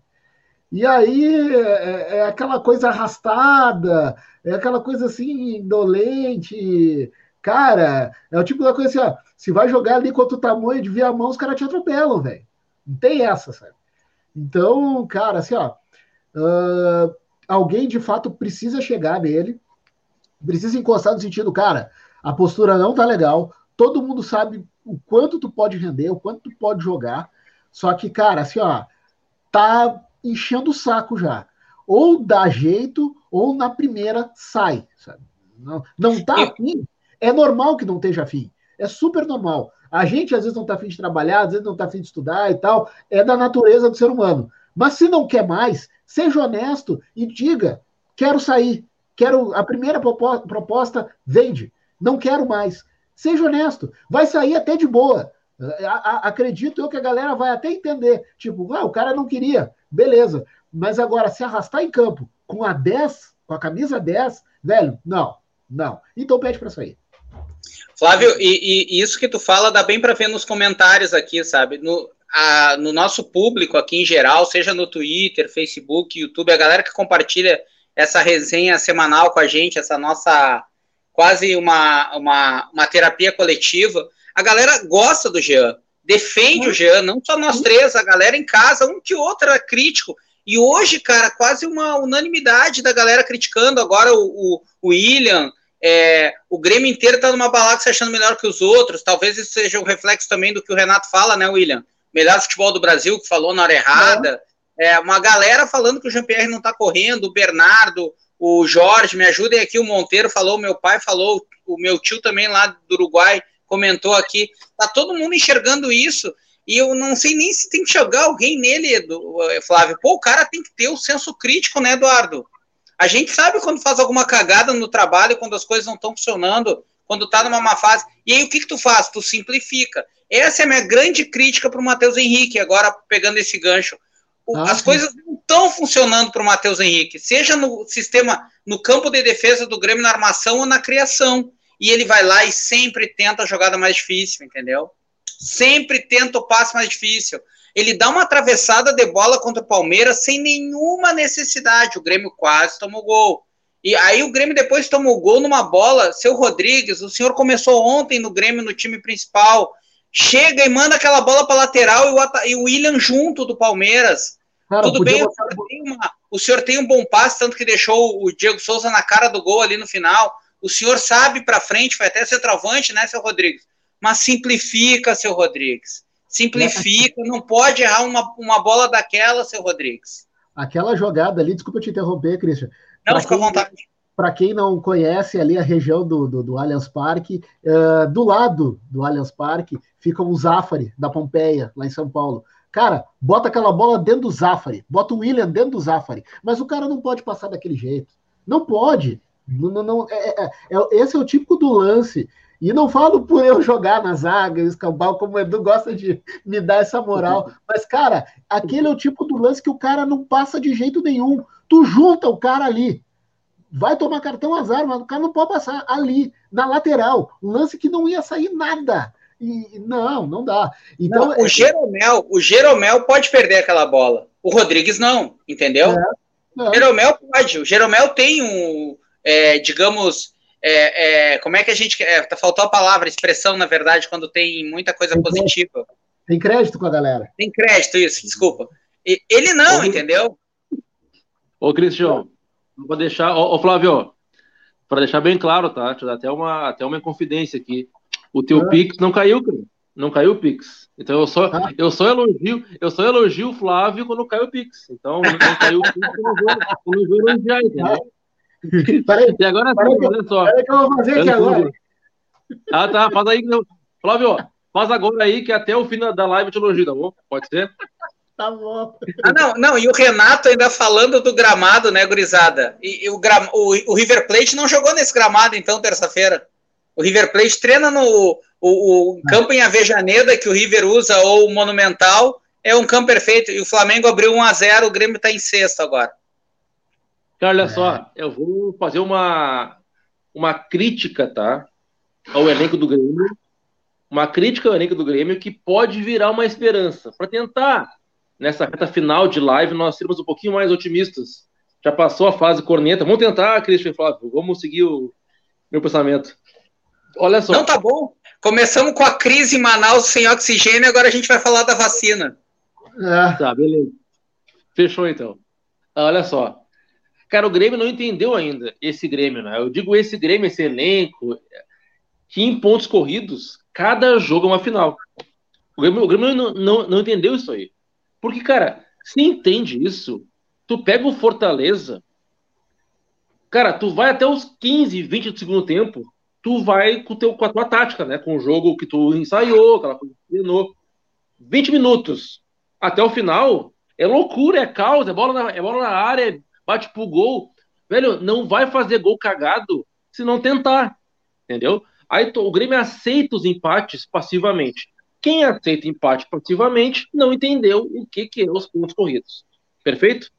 E aí é, é, aquela coisa arrastada, é aquela coisa assim, indolente. Cara, é o tipo da coisa assim, ó, se vai jogar ali contra o tamanho de via mão, os caras te atropelam, velho. Não tem essa, sabe? Então, cara, assim, ó, uh, alguém de fato precisa chegar nele, precisa encostar no sentido, cara, a postura não tá legal, todo mundo sabe o quanto tu pode render, o quanto tu pode jogar, só que, cara, assim, ó, tá enchendo o saco já. Ou dá jeito, ou na primeira sai, sabe? Não, não tá afim, é normal que não esteja afim, é super normal. A gente às vezes não tá afim de trabalhar, às vezes não tá afim de estudar e tal, é da natureza do ser humano. Mas se não quer mais, seja honesto e diga: quero sair, quero a primeira proposta, vende não quero mais. Seja honesto, vai sair até de boa. Acredito eu que a galera vai até entender. Tipo, ah, o cara não queria, beleza. Mas agora, se arrastar em campo com a 10, com a camisa 10, velho, não, não. Então pede para sair. Flávio, e, e, isso que tu fala dá bem para ver nos comentários aqui, sabe? No, a, no nosso público aqui em geral, seja no Twitter, Facebook, YouTube, a galera que compartilha essa resenha semanal com a gente, essa nossa quase uma, uma, uma terapia coletiva. A galera gosta do Jean, defende o Jean, não só nós três, a galera em casa, um que outro é crítico. E hoje, cara, quase uma unanimidade da galera criticando agora o, o, o William. É, o Grêmio inteiro tá numa balada se achando melhor que os outros. Talvez isso seja um reflexo também do que o Renato fala, né, William? Melhor futebol do Brasil, que falou na hora errada. É, uma galera falando que o Jean-Pierre não tá correndo, o Bernardo, o Jorge, me ajudem aqui, o Monteiro falou, meu pai falou, o meu tio também lá do Uruguai comentou aqui. Tá todo mundo enxergando isso e eu não sei nem se tem que jogar alguém nele, eh, Flávio. Pô, o cara tem que ter o senso crítico, né, Eduardo? A gente sabe quando faz alguma cagada no trabalho, quando as coisas não estão funcionando, quando tá numa má fase. E aí o que que tu faz? Tu simplifica. Essa é a minha grande crítica para o Matheus Henrique, agora pegando esse gancho. Ah, as sim. coisas não estão funcionando para o Matheus Henrique, seja no sistema, no campo de defesa do Grêmio, na armação ou na criação. E ele vai lá e sempre tenta a jogada mais difícil, entendeu? Sempre tenta o passe mais difícil. Ele dá uma atravessada de bola contra o Palmeiras sem nenhuma necessidade. O Grêmio quase tomou gol. E aí o Grêmio depois tomou gol numa bola. Seu Rodrigues, o senhor começou ontem no Grêmio no time principal. Chega e manda aquela bola para lateral e o, e o William junto do Palmeiras. Cara, Tudo bem, botar... uma, o senhor tem um bom passe, tanto que deixou o Diego Souza na cara do gol ali no final. O senhor sabe para frente, foi até centroavante, né, seu Rodrigues? mas simplifica, seu Rodrigues. Simplifica, não pode errar uma, uma bola daquela, seu Rodrigues. Aquela jogada ali, desculpa te interromper, Christian. Não, pra fica quem, à vontade. Para quem não conhece ali a região do, do, do Allianz Parque, uh, do lado do Allianz Parque fica o Zafari, da Pompeia, lá em São Paulo. Cara, bota aquela bola dentro do Zafari, bota o William dentro do Zafari, mas o cara não pode passar daquele jeito. Não pode. Não, não, não é, é, é, esse é o típico do lance. E não falo por eu jogar na zaga, escambau, como o Edu gosta de me dar essa moral. [laughs] Mas, cara, aquele é o tipo do lance que o cara não passa de jeito nenhum. Tu junta o cara ali. Vai tomar cartão azar, mas o cara não pode passar ali, na lateral. Um lance que não ia sair nada. E, não, não dá. Então, não, o, é... Jeromel, o Jeromel pode perder aquela bola. O Rodrigues não, entendeu? É, é. O Jeromel pode. O Jeromel tem um, é, digamos, é, é, como é que a gente. É, tá, faltou a palavra, expressão, na verdade, quando tem muita coisa tem positiva. Crédito. Tem crédito com a galera. Tem crédito, isso, desculpa. E, ele não, ô, entendeu? Ô, Cristian, vou deixar. Ô, ô Flávio, para deixar bem claro, tá? Te dar até uma, até uma confidência aqui. O teu ah. Pix não caiu, cara. Não caiu o Pix. Então eu só, ah. eu só elogio, eu só elogio o Flávio quando caiu o Pix. Então não caiu o Pix, eu não vou, eu não vou elogiar, entendeu? [laughs] Peraí, e agora sim, olha só. Peraí que eu vou fazer aqui agora. Ah, tá, faz aí. Flávio, faz agora aí que até o fim da live eu te elogio, tá bom? Pode ser? Tá bom. Ah, não, não, e o Renato ainda falando do gramado, né, gurizada? E, e o, gram, o, o, River Plate não jogou nesse gramado, então, terça-feira. O River Plate treina no o, o campo em Avejaneda que o River usa, ou o Monumental, é um campo perfeito. E o Flamengo abriu 1 a 0 o Grêmio está em sexto agora. Cara, olha é. só, eu vou fazer uma, uma crítica, tá? Ao elenco do Grêmio. Uma crítica ao elenco do Grêmio que pode virar uma esperança. Para tentar, nessa reta final de live, nós sermos um pouquinho mais otimistas. Já passou a fase corneta. Vamos tentar, Cristian Flávio. Vamos seguir o meu pensamento. Olha só. Não, tá bom. Começamos com a crise em Manaus sem oxigênio, agora a gente vai falar da vacina. É. Tá, beleza. Fechou então. Olha só. Cara, o Grêmio não entendeu ainda esse Grêmio, né? Eu digo esse Grêmio, esse elenco, que em pontos corridos, cada jogo é uma final. O Grêmio, o Grêmio não, não, não entendeu isso aí. Porque, cara, se entende isso, tu pega o Fortaleza, cara, tu vai até os 15, 20 do segundo tempo, tu vai com, teu, com a tua tática, né? Com o jogo que tu ensaiou, aquela coisa que tu treinou. 20 minutos até o final, é loucura, é caos, é bola na, é bola na área, é bate pro gol. Velho, não vai fazer gol cagado se não tentar. Entendeu? Aí o Grêmio aceita os empates passivamente. Quem aceita empate passivamente não entendeu o que, que é os pontos corridos. Perfeito?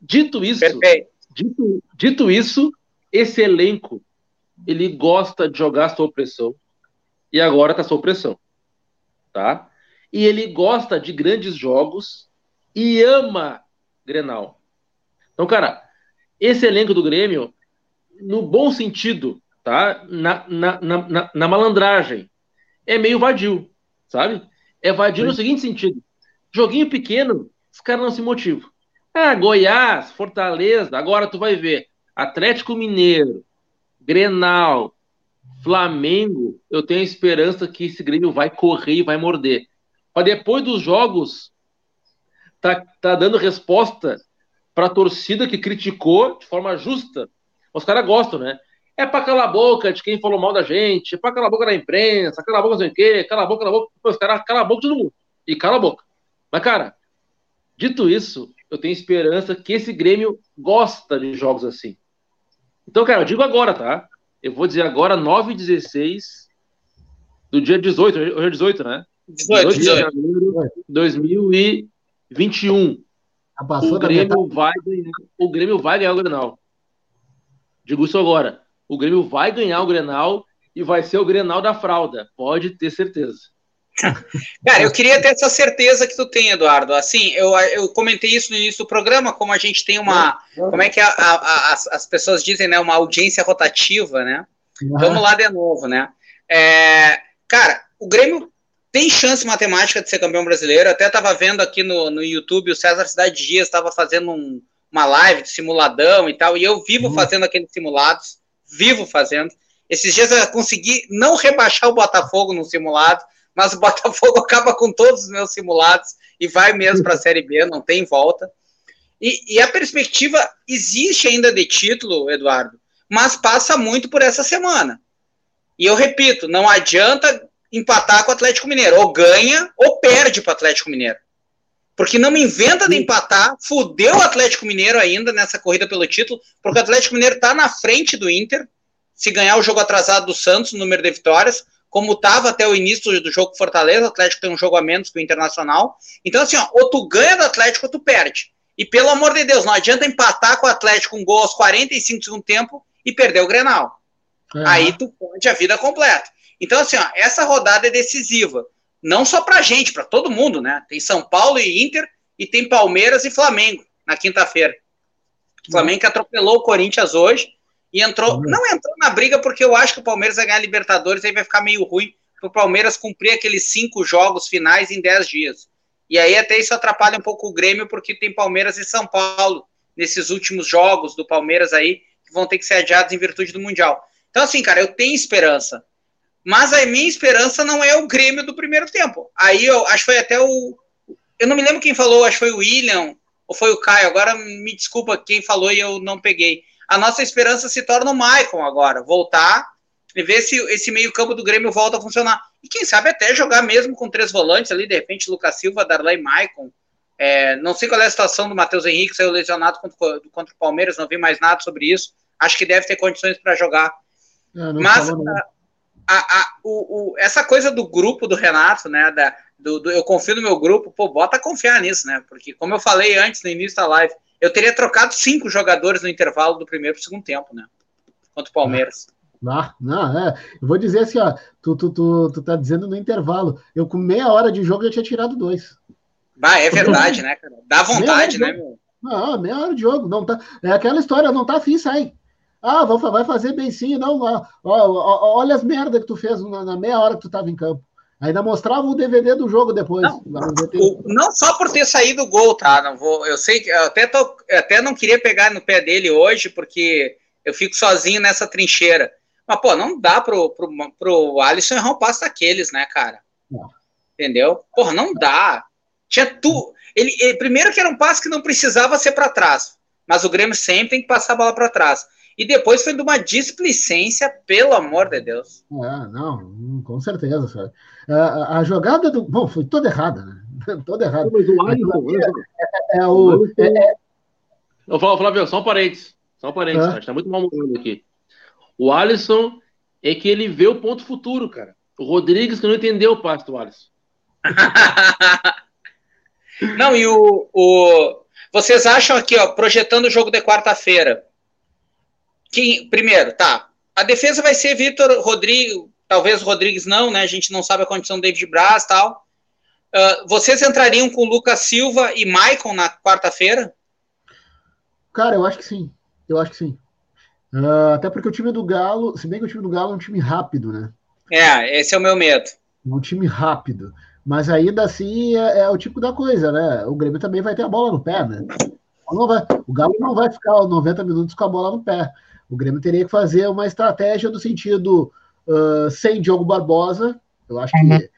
Dito isso, Perfeito. Dito, dito isso, esse elenco ele gosta de jogar sob pressão e agora tá sob pressão, tá? E ele gosta de grandes jogos e ama Grenal. Então, cara, esse elenco do Grêmio, no bom sentido, tá? Na, na, na, na malandragem, é meio vadio, sabe? É vadio Sim. no seguinte sentido: joguinho pequeno, os caras não se motivam. Ah, Goiás, Fortaleza, agora tu vai ver. Atlético Mineiro, Grenal, Flamengo, eu tenho esperança que esse Grêmio vai correr e vai morder. Para depois dos jogos, tá, tá dando resposta para a torcida que criticou de forma justa. Os caras gostam, né? É para calar a boca de quem falou mal da gente, é para calar a boca da imprensa, calar a boca não sei o quê, cala a boca, cala a boca. Os caras calam a boca de todo mundo. E cala a boca. Mas, cara, dito isso, eu tenho esperança que esse Grêmio gosta de jogos assim. Então, cara, eu digo agora, tá? Eu vou dizer agora, 9 e 16 do dia 18, hoje é 18, né? 18, 18 de janeiro de 2021 o Grêmio vai ganhar, o Grêmio vai ganhar o Grenal. Digo isso agora. O Grêmio vai ganhar o Grenal e vai ser o Grenal da fralda. Pode ter certeza. [laughs] Cara, eu queria ter essa certeza que tu tem, Eduardo. Assim, eu, eu comentei isso no início do programa, como a gente tem uma. Como é que a, a, a, as, as, pessoas dizem, né? Uma audiência rotativa, né? Uhum. Vamos lá de novo, né? É, cara, o Grêmio tem chance matemática de ser campeão brasileiro. Até estava vendo aqui no, no YouTube, o César Cidade Dias estava fazendo um, uma live de simuladão e tal, e eu vivo uhum. fazendo aqueles simulados, vivo fazendo. Esses dias eu consegui não rebaixar o Botafogo no simulado, mas o Botafogo [laughs] acaba com todos os meus simulados e vai mesmo para a Série B, não tem volta. E, e, a perspectiva existe ainda de título, Eduardo, mas passa muito por essa semana. E eu repito, não adianta empatar com o Atlético Mineiro. Ou ganha ou perde para o Atlético Mineiro. Porque não me inventa de empatar, fudeu o Atlético Mineiro ainda nessa corrida pelo título, porque o Atlético Mineiro está na frente do Inter, se ganhar o jogo atrasado do Santos, no número de vitórias, como estava até o início do jogo Fortaleza, o Atlético tem um jogo a menos que o Internacional. Então, assim, ó, ou tu ganha do Atlético ou tu perde. E pelo amor de Deus, não adianta empatar com o Atlético um gol aos 45 do segundo tempo e perder o Grenal. É. Aí tu pode a vida completa. Então, assim, ó, essa rodada é decisiva. Não só pra gente, para todo mundo, né? Tem São Paulo e Inter e tem Palmeiras e Flamengo na quinta-feira. O Flamengo que atropelou o Corinthians hoje e entrou. Não entrou na briga porque eu acho que o Palmeiras vai ganhar Libertadores, aí vai ficar meio ruim pro Palmeiras cumprir aqueles cinco jogos finais em dez dias. E aí até isso atrapalha um pouco o Grêmio, porque tem Palmeiras e São Paulo nesses últimos jogos do Palmeiras aí, que vão ter que ser adiados em virtude do Mundial. Então, assim, cara, eu tenho esperança. Mas a minha esperança não é o Grêmio do primeiro tempo. Aí eu acho que foi até o. Eu não me lembro quem falou, acho que foi o William ou foi o Caio. Agora me desculpa quem falou e eu não peguei. A nossa esperança se torna o Maicon agora, voltar e ver se esse meio-campo do Grêmio volta a funcionar. E quem sabe até jogar mesmo com três volantes ali, de repente, Lucas Silva, Darley Maicon. É, não sei qual é a situação do Matheus Henrique, saiu lesionado contra, contra, o Palmeiras, não vi mais nada sobre isso. Acho que deve ter condições para jogar. É, Mas a, a, o, o, essa coisa do grupo do Renato, né? Da, do, do, eu confio no meu grupo, pô, bota a confiar nisso, né? Porque, como eu falei antes no início da live, eu teria trocado cinco jogadores no intervalo do primeiro para o segundo tempo, né? Contra o Palmeiras. Ah, não, é. Eu vou dizer assim, ó, tu, tu, tu, tu tá dizendo no intervalo. Eu com meia hora de jogo já tinha tirado dois. Bah, é verdade, né, cara? Dá vontade, né, meu? Não, meia hora de jogo. Não tá, é aquela história, não tá afim, sai. Ah, vai fazer bem sim, não. Ó, ó, olha as merdas que tu fez na, na, meia hora que tu tava em campo. Ainda mostrava o DVD do jogo depois. Não, o, não só por ter saído o gol, tá? Não vou, eu sei que eu até, tô, até não queria pegar no pé dele hoje, porque eu fico sozinho nessa trincheira. Mas, pô, não dá pro, pro, pro Alisson errar um passo daqueles, né, cara? Não. Entendeu? Porra, não dá. Tinha tu. Ele, ele, primeiro que era um passe que não precisava ser para trás. Mas o Grêmio sempre tem que passar a bola para trás. E depois foi de uma displicência, pelo amor de Deus. É, não, com certeza. Sabe? A, a, jogada do. Bom, foi toda errada, né? [laughs] toda errada. Mas o Alisson. É, é, é, o. É, é... Eu falo, Flávio, só um parênteses. Só um parênteses, é? tá muito mal aqui. O Alisson é que ele vê o ponto futuro, cara. O Rodrigues que não entendeu o passo do Alisson. [laughs] não, e o, o. Vocês acham aqui, ó, projetando o jogo de quarta-feira. Que, primeiro, tá. A defesa vai ser Vitor Rodrigues, talvez Rodrigues não, né? A gente não sabe a condição do David Braz e tal. Uh, vocês entrariam com Lucas Silva e Maicon na quarta-feira? Cara, eu acho que sim. Eu acho que sim. Uh, até porque o time do Galo, se bem que o time do Galo é um time rápido, né? É, esse é o meu medo. É um time rápido. Mas ainda assim é, é, o tipo da coisa, né? O Grêmio também vai ter a bola no pé, né? Vai, o Galo não vai ficar 90 minutos com a bola no pé. O Grêmio teria que fazer uma estratégia no sentido uh, sem Diogo Barbosa. Eu acho que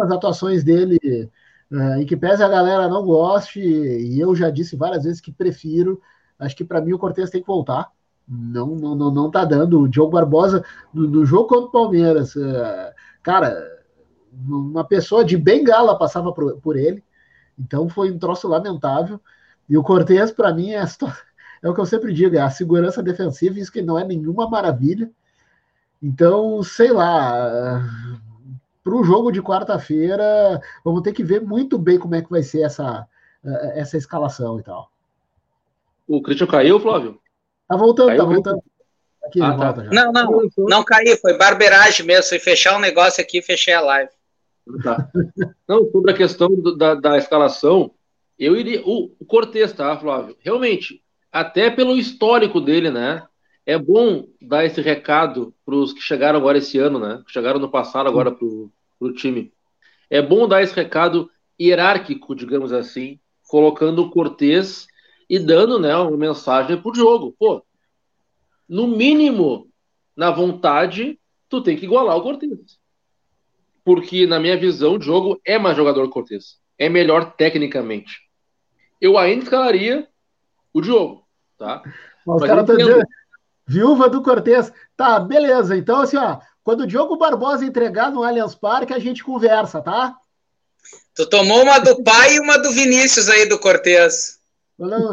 as atuações dele, uh, em que pese a galera não goste, e eu já disse várias vezes que prefiro, acho que para mim o Cortez tem que voltar não, não, não, não tá dando. O Diogo Barbosa, no, no jogo contra o Palmeiras, uh, cara, uma pessoa de bengala passava por, por, ele, então foi um troço lamentável. E o Cortez, para mim, é, é o que eu sempre digo: é a segurança defensiva, isso que não é nenhuma maravilha. Então, sei lá, para o jogo de quarta-feira, vamos ter que ver muito bem como é que vai ser essa, essa escalação e tal. O Christian caiu, Flávio? Tá voltando, tá Caiu tá voltando. Aqui, ah, tá. Não, não, não caiu, foi barbeiragem mesmo. Fui fechar um negócio aqui e fechei a live. Tá. Não, sobre a questão do, da, da escalação, eu iria. O, o Cortez, tá, Flávio? Realmente, até pelo histórico dele, né? É bom dar esse recado para os que chegaram agora esse ano, né? Chegaram no passado agora para o time. É bom dar esse recado hierárquico, digamos assim, colocando o Cortez e dando né, uma mensagem para o jogo. Pô, no mínimo, na vontade, tu tem que igualar o Cortez. Porque, na minha visão, o jogo é mais jogador que o Cortez. É melhor tecnicamente. Eu ainda escalaria o Diogo, tá? Mas, Mas cara tá dizendo, viúva do Cortez. Tá, beleza. Então, assim, ó, quando o Diogo Barbosa entregar no Allianz Parque, a gente conversa, tá? Tu tomou uma do pai e uma do Vinícius aí do Cortez. Quando,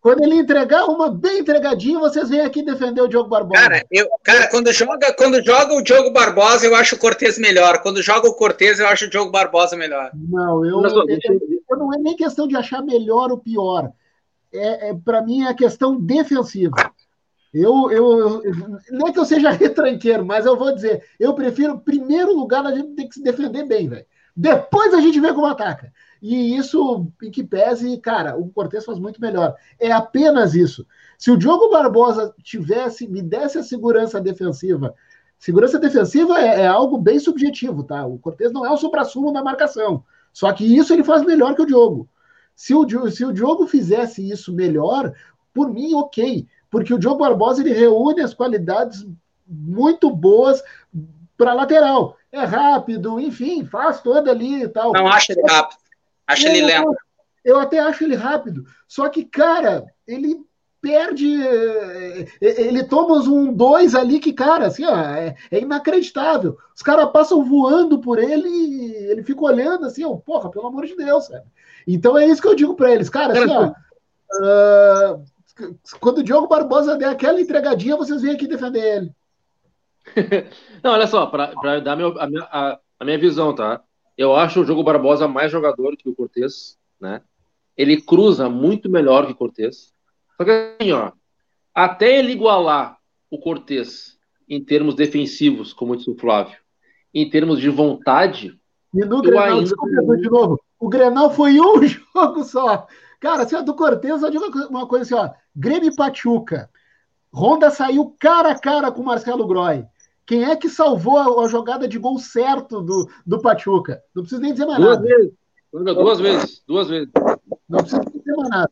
quando, ele entregar uma bem entregadinha, vocês vêm aqui defender o Diogo Barbosa. Cara, eu, cara quando, joga, quando joga o Diogo Barbosa, eu acho o Cortez melhor. Quando joga o Cortez, eu acho o Diogo Barbosa melhor. Não, eu, eu, eu, eu não é nem questão de achar melhor ou pior. É, é para mim é a questão defensiva. Eu, eu, eu, não é que eu seja [laughs] retranqueiro, mas eu vou dizer, eu prefiro, primeiro lugar, a gente tem que se defender bem, velho. Depois a gente vê como ataca. E isso, em que pese, cara, o Cortez faz muito melhor. É apenas isso. Se o Diogo Barbosa tivesse, me desse a segurança defensiva, segurança defensiva é, é algo bem subjetivo, tá? O Cortez não é o supra-sumo da marcação. Só que isso ele faz melhor que o Diogo. Se o, se o Diogo fizesse isso melhor, por mim, ok. Porque o Diogo Barbosa ele reúne as qualidades muito boas para lateral. É rápido, enfim, faz toda ali e tal. Não acho ele rápido. Acho ele lento. Eu até acho ele rápido. Só que, cara, ele perde. Eh, eh, ele toma um dois ali que, cara, assim, ó, é, é inacreditável. Os caras passam voando por ele e ele fica olhando assim, ó, porra, pelo amor de Deus, sabe? Então é isso que eu digo para eles, cara, assim, ó. Uh, quando o Diogo Barbosa der aquela entregadinha, vocês vêm aqui defender ele. [laughs] Não, olha só, para dar meu, a, minha, a, a, minha visão, tá? Eu acho o Diogo Barbosa mais jogador que o Cortez, né? Ele cruza muito melhor que o Cortez. Só que assim, ó, até ele igualar o Cortez em termos defensivos, como disse o Flávio, em termos de vontade. E no Grenal, ainda... desculpa, de novo, o Grenal foi um [laughs] jogo só. Cara, assim, ó, do Cortez, eu digo uma coisa assim, ó, Grêmio e Pachuca. Honda saiu cara a cara com o Marcelo Groy. Quem é que salvou a, a, jogada de gol certo do, do Pachuca? Não preciso nem dizer mais duas nada. Vezes. Duas vezes, duas vezes. Não preciso dizer mais nada.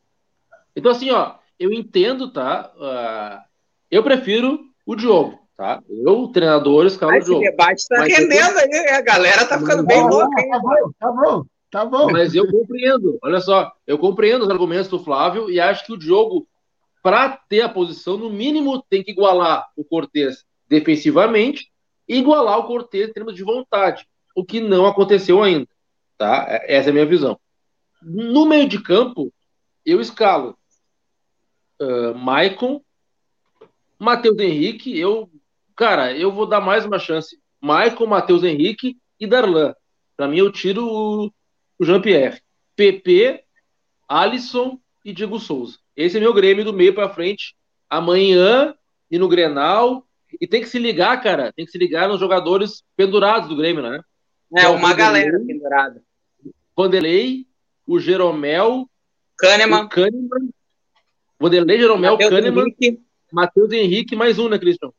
Então, assim, ó, eu entendo, tá? Uh, eu prefiro o Diogo, tá? Eu, treinador, escalo o Diogo. Esse debate tá rendendo eu... aí, a galera tá ficando bem louca. Tá bom, tá bom, tá bom. Mas eu compreendo, olha só, eu compreendo os argumentos do Flávio e acho que o Diogo, para ter a posição, no mínimo tem que igualar o Cortez defensivamente e igualar o Cortez em termos de vontade, o que não aconteceu ainda, tá? Essa é a minha visão. No meio de campo, eu escalo uh, Maicon, Matheus Henrique, eu, cara, eu vou dar mais uma chance. Maicon, Matheus Henrique e Darlan. Para mim, eu tiro o, Jean-Pierre. PP, Alisson e Diego Souza. Esse é meu Grêmio do meio para frente. Amanhã e no Grenal. E tem que se ligar, cara. Tem que se ligar nos jogadores pendurados do Grêmio, né? É, uma galera pendurada. Vanderlei, o Jeromel, Kahneman, o Kahneman Vanderlei, Jeromel, Kahneman, Matheus Henrique, mais um, né, Cristian?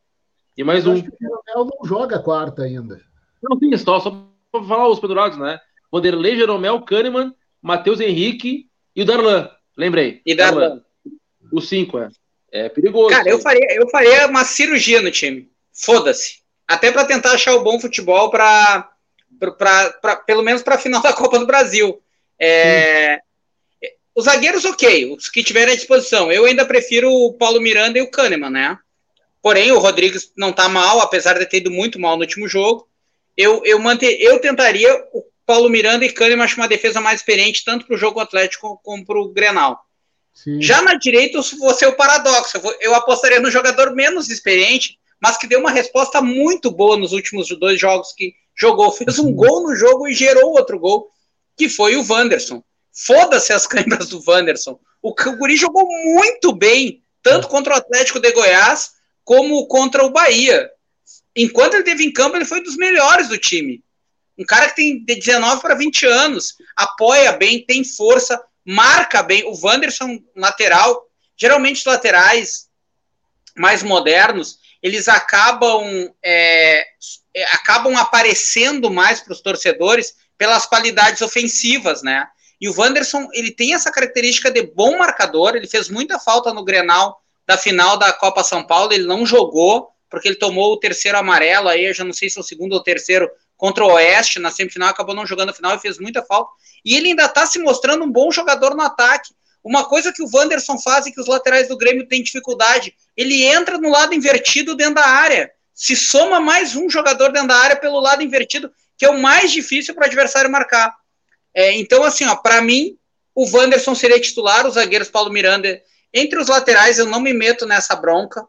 E mais Eu um. Acho que o Jeromel não joga quarta ainda. Não, sim, só, só para falar os pendurados, né? Vanderlei, Jeromel, Kahneman, Matheus Henrique e o Darlan. Lembrei. E Darlan. Darlan. O cinco, é. É perigoso. Cara, eu faria, eu faria uma cirurgia no time. Foda-se. Até para tentar achar o bom futebol para pelo menos para a final [laughs] da Copa do Brasil. É, os zagueiros, ok, os que tiverem à disposição. Eu ainda prefiro o Paulo Miranda e o Kahneman, né? Porém, o Rodrigues não tá mal, apesar de ter ido muito mal no último jogo. Eu, eu, manter, eu tentaria o Paulo Miranda e Kahneman, acho uma defesa mais experiente, tanto para o jogo Atlético como para o Grenal. Sim. Já na direita, você é o paradoxo. Eu apostaria no jogador menos experiente, mas que deu uma resposta muito boa nos últimos dois jogos que jogou. Fez um gol no jogo e gerou outro gol, que foi o Wanderson. Foda-se as [laughs] câimbras do Wanderson. O Guri jogou muito bem, tanto contra o Atlético de Goiás, como contra o Bahia. Enquanto ele teve em campo, ele foi dos melhores do time. Um cara que tem de 19 para 20 anos, apoia bem, tem força, marca bem. O Wanderson, lateral, geralmente os laterais mais modernos, eles acabam, é, é acabam aparecendo mais para os torcedores pelas qualidades ofensivas, né? E o Wanderson, ele tem essa característica de bom marcador, ele fez muita falta no Grenal da final da Copa São Paulo, ele não jogou porque ele tomou o terceiro amarelo aí, eu já não sei se é o segundo ou terceiro, contra o Oeste na semifinal, acabou não jogando a final e fez muita falta. E ele ainda está se mostrando um bom jogador no ataque. Uma coisa que o Wanderson faz e que os laterais do Grêmio têm dificuldade, ele entra no lado invertido dentro da área. Se soma mais um jogador dentro da área pelo lado invertido, que é o mais difícil para o adversário marcar. É, então, assim, para mim, o Wanderson seria titular, os zagueiros Paulo Miranda. Entre os laterais, eu não me meto nessa bronca.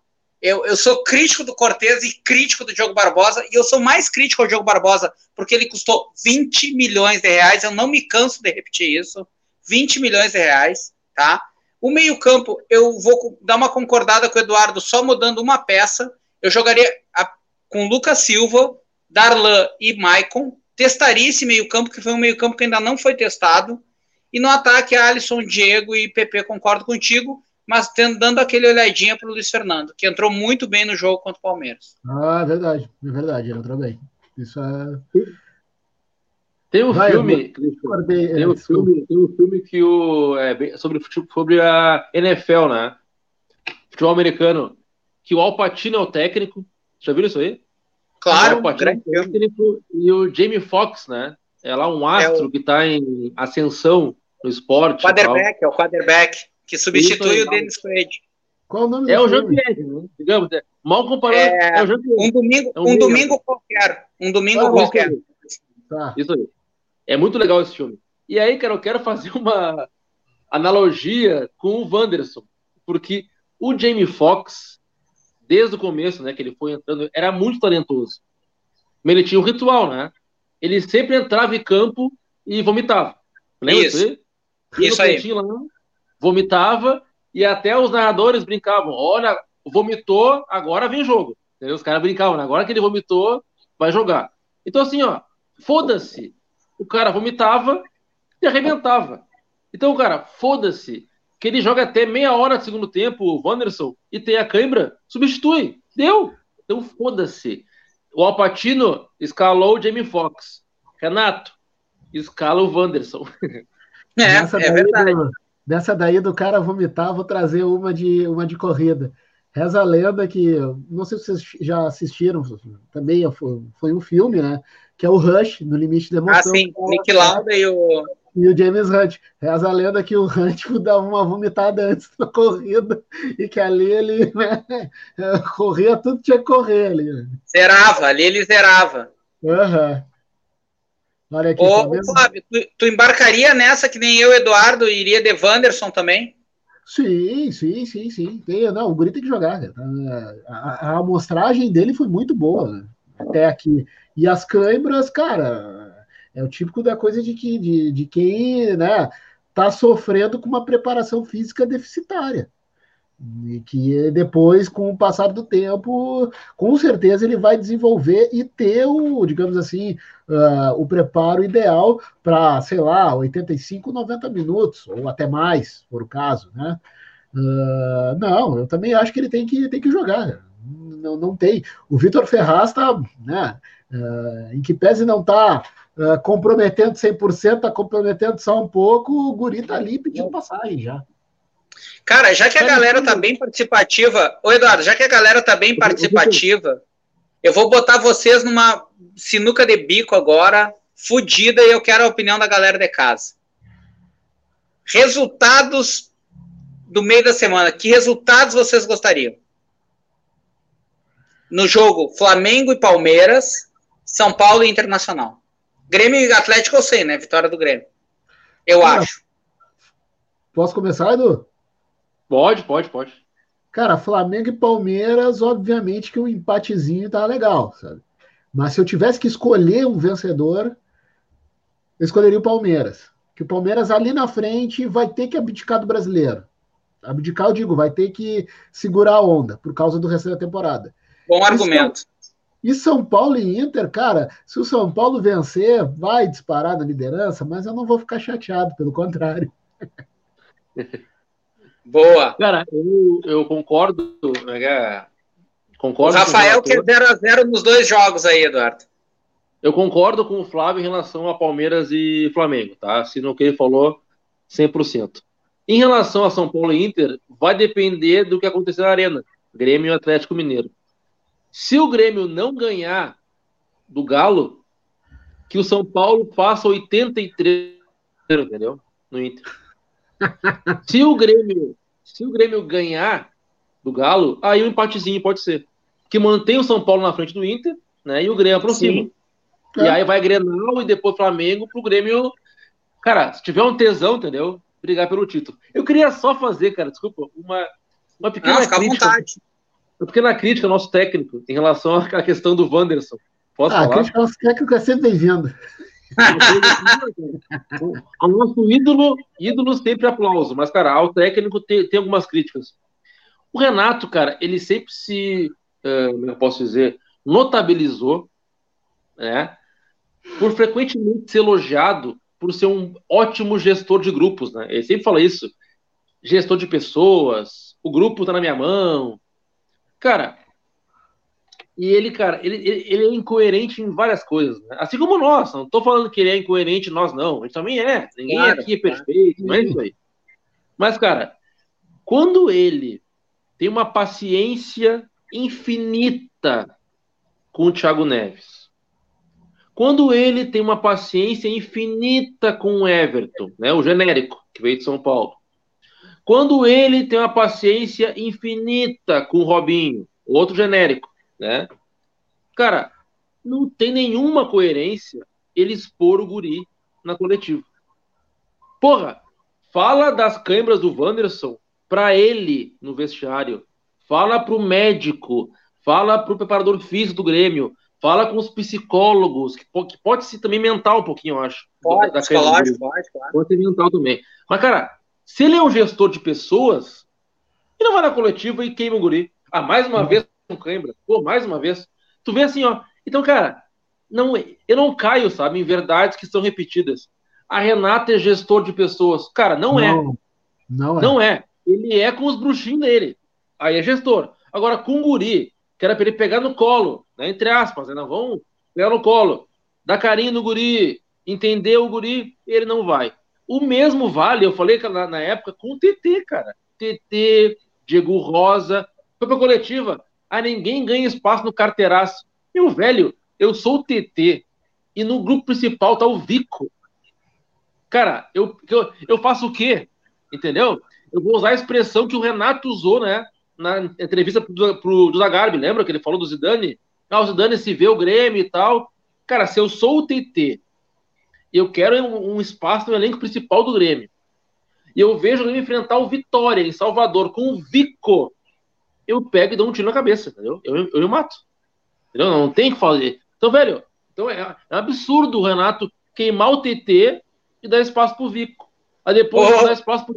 Eu, eu sou crítico do Cortez e crítico do Diogo Barbosa, e eu sou mais crítico ao Diogo Barbosa porque ele custou 20 milhões de reais. Eu não me canso de repetir isso. 20 milhões de reais, tá? O meio-campo, eu vou dar uma concordada com o Eduardo, só mudando uma peça. Eu jogaria a, com Lucas Silva, Darlan e Maicon. Testaria esse meio-campo, que foi um meio-campo que ainda não foi testado. E no ataque, Alisson, Diego e PP, concordo contigo mas tendo, dando aquele olhadinha para o Luiz Fernando, que entrou muito bem no jogo contra o Palmeiras. Ah, é verdade, é verdade, ele entrou bem. Isso é. Tem um Vai, filme. tem, um filme tem um filme que o. É, sobre, sobre a NFL, né? Futebol americano. Que o Al Pacino é o técnico. Já viram isso aí? Claro, o Al Pacino é o técnico e o Jamie Foxx, né? É lá um astro é o... que está em ascensão no esporte. Quarterback, é o quarterback que substitui o Dennis Quaid. Qual o nome É o Jean Pierre, né? digamos. É, mal comparado, é, é o Jean Um domingo, é um, um domingo qualquer. Um domingo ah, qualquer. Isso aí. Tá. isso aí. É muito legal esse filme. E aí, cara, eu quero fazer uma analogia com o Wanderson, porque o Jamie Foxx, desde o começo, né, que ele foi entrando, era muito talentoso. Mas ele tinha um ritual, né? Ele sempre entrava em campo e vomitava. Lembra isso? Isso aí. Lá, vomitava e até os narradores brincavam: olha, vomitou, agora vem jogo. Entendeu? Os caras brincavam, né? agora que ele vomitou, vai jogar. Então, assim, ó, foda-se. O cara vomitava e arrebentava. Então, cara, foda-se. Que ele joga até meia hora de segundo tempo, o Wanderson, e tem a cãibra, substitui. Deu. Então, foda-se. O Alpatino escalou o Jamie Foxx. Renato, escala o Wanderson. É, é verdade. Do, Dessa daí do cara vomitar, vou trazer uma de, uma de corrida. Reza a lenda que, não sei se vocês já assistiram, também foi, foi um filme, né? Que é o Rush, no limite da emoção. Ah, sim, Nick Lauda e o... E o James Hunt. Reza a lenda que o Hunt [laughs] dava uma vomitada antes da corrida e que ali ele né, [laughs] corria tudo tinha que correr ali. Zerava, ali ele zerava. Aham. Uhum. Olha aqui, Ô, tá Flávio, tu, tu, embarcaria nessa que nem eu, Eduardo, iria de Wanderson também? Sim, sim, sim, sim. Tem, não, o Guri tem que jogar. A, a, a, amostragem dele foi muito boa né? até aqui. E as câimbras, cara, é o típico da coisa de, que, de, de quem né, tá sofrendo com uma preparação física deficitária. E que depois, com o passar do tempo, com certeza ele vai desenvolver e ter o, digamos assim, uh, o preparo ideal para, sei lá, 85, 90 minutos, ou até mais, por o caso, né? Uh, não, eu também acho que ele tem que, tem que jogar. Não, não tem. O Vitor Ferraz está, né, uh, em que pese não está comprometendo 100%, está comprometendo só um pouco, o Guri está ali pedindo passagem já. Cara, já que a galera tá bem participativa, ô Eduardo, já que a galera tá bem participativa, eu vou botar vocês numa sinuca de bico agora, fodida, e eu quero a opinião da galera de casa. Resultados do meio da semana. Que resultados vocês gostariam? No jogo Flamengo e Palmeiras, São Paulo e Internacional. Grêmio e Atlético eu sei, né? Vitória do Grêmio. Eu acho. Posso começar, Edu? Pode, pode, pode. Cara, Flamengo e Palmeiras, obviamente que um empatezinho tá legal, sabe? Mas se eu tivesse que escolher um vencedor, eu escolheria o Palmeiras. Que o Palmeiras ali na frente vai ter que abdicar do brasileiro. Abdicar, eu digo, vai ter que segurar a onda por causa do resto da temporada. Bom argumento. E São Paulo e Inter, cara, se o São Paulo vencer, vai disparar na liderança, mas eu não vou ficar chateado, pelo contrário. [laughs] Boa. Cara, eu, eu concordo. É, concordo o Rafael quer 0x0 nos dois jogos aí, Eduardo. Eu concordo com o Flávio em relação a Palmeiras e Flamengo, tá? Se no que ele falou, 100%. Em relação a São Paulo e Inter, vai depender do que acontecer na Arena. Grêmio e Atlético Mineiro. Se o Grêmio não ganhar do Galo, que o São Paulo faça 83, entendeu? No Inter. [laughs] Se o Grêmio, se o Grêmio ganhar do Galo, aí um empatezinho pode ser. Que mantém o São Paulo na frente do Inter, né? E o Grêmio aproxima. Sim. E é. aí vai Grenal e depois Flamengo pro Grêmio. Cara, se tiver um tesão, entendeu? Brigar pelo título. Eu queria só fazer, cara, desculpa, uma, uma pequena Não, crítica. Uma pequena crítica ao nosso técnico em relação [laughs] à questão do Wanderson. Posso ah, falar? A crítica ao nosso técnico é sempre bem-vindo. [laughs] Ao nosso ídolo, ídolo sempre aplauso, mas, cara, ao técnico tem, tem algumas críticas. O Renato, cara, ele sempre se, uh, eu posso dizer, notabilizou, né, por frequentemente ser elogiado por ser um ótimo gestor de grupos, né? Ele sempre fala isso. Gestor de pessoas, o grupo tá na minha mão. Cara, e ele, cara, ele, ele, ele, é incoerente em várias coisas. Né? Assim como nós. Não tô falando que ele é incoerente, nós não. A gente também é. Ninguém claro, aqui é perfeito, não é isso aí. Mas, cara, quando ele tem uma paciência infinita com o Thiago Neves, quando ele tem uma paciência infinita com o Everton, né, o genérico, que veio de São Paulo, quando ele tem uma paciência infinita com o Robinho, outro genérico, né? Cara, não tem nenhuma coerência ele expor o guri na coletiva. Porra, fala das câimbras do Wanderson para ele no vestiário. Fala pro médico, fala pro preparador físico do Grêmio, fala com os psicólogos, que, que pode ser também mental um pouquinho, eu acho. Pode, da, pode, pode, claro. Pode ser mental também. Mas, cara, se ele é um gestor de pessoas, ele não vai na coletiva e queima o guri. Ah, mais uma vez com cãibra. Pô, mais uma vez. Tu vê assim, ó. Então, cara, não, eu não caio, sabe, em verdades que são repetidas. A Renata é gestor de pessoas. Cara, não, é. não é. Não é. Não é. Ele é com os bruxinhos dele. Aí é gestor. Agora, com o guri, que era pra ele pegar no colo, né, entre aspas, né, não vão pegar no colo, dar carinho no guri, entender o guri, ele não vai. O mesmo vale, eu falei na, na época, com o TT, cara. TT, Diego Rosa, foi pra coletiva a ninguém ganha espaço no carteiraço. Meu velho, eu sou o TT e no grupo principal tá o Vico. Cara, eu, eu, eu faço o quê? Entendeu? Eu vou usar a expressão que o Renato usou, né? Na entrevista pro, pro, Zagarbi, lembra que ele falou do Zidane? Ah, o Zidane se vê o Grêmio e tal. Cara, se eu sou o TT eu quero um, um espaço no elenco principal do Grêmio, e eu vejo ele enfrentar o Vitória em Salvador com o Vico, eu pego e dou um tiro na cabeça, entendeu? Eu, eu, eu mato. Entendeu? Não tem que fazer. Então, velho, então é, é um absurdo o Renato queimar o TT e dar espaço pro Vico. Aí depois oh. dar espaço pro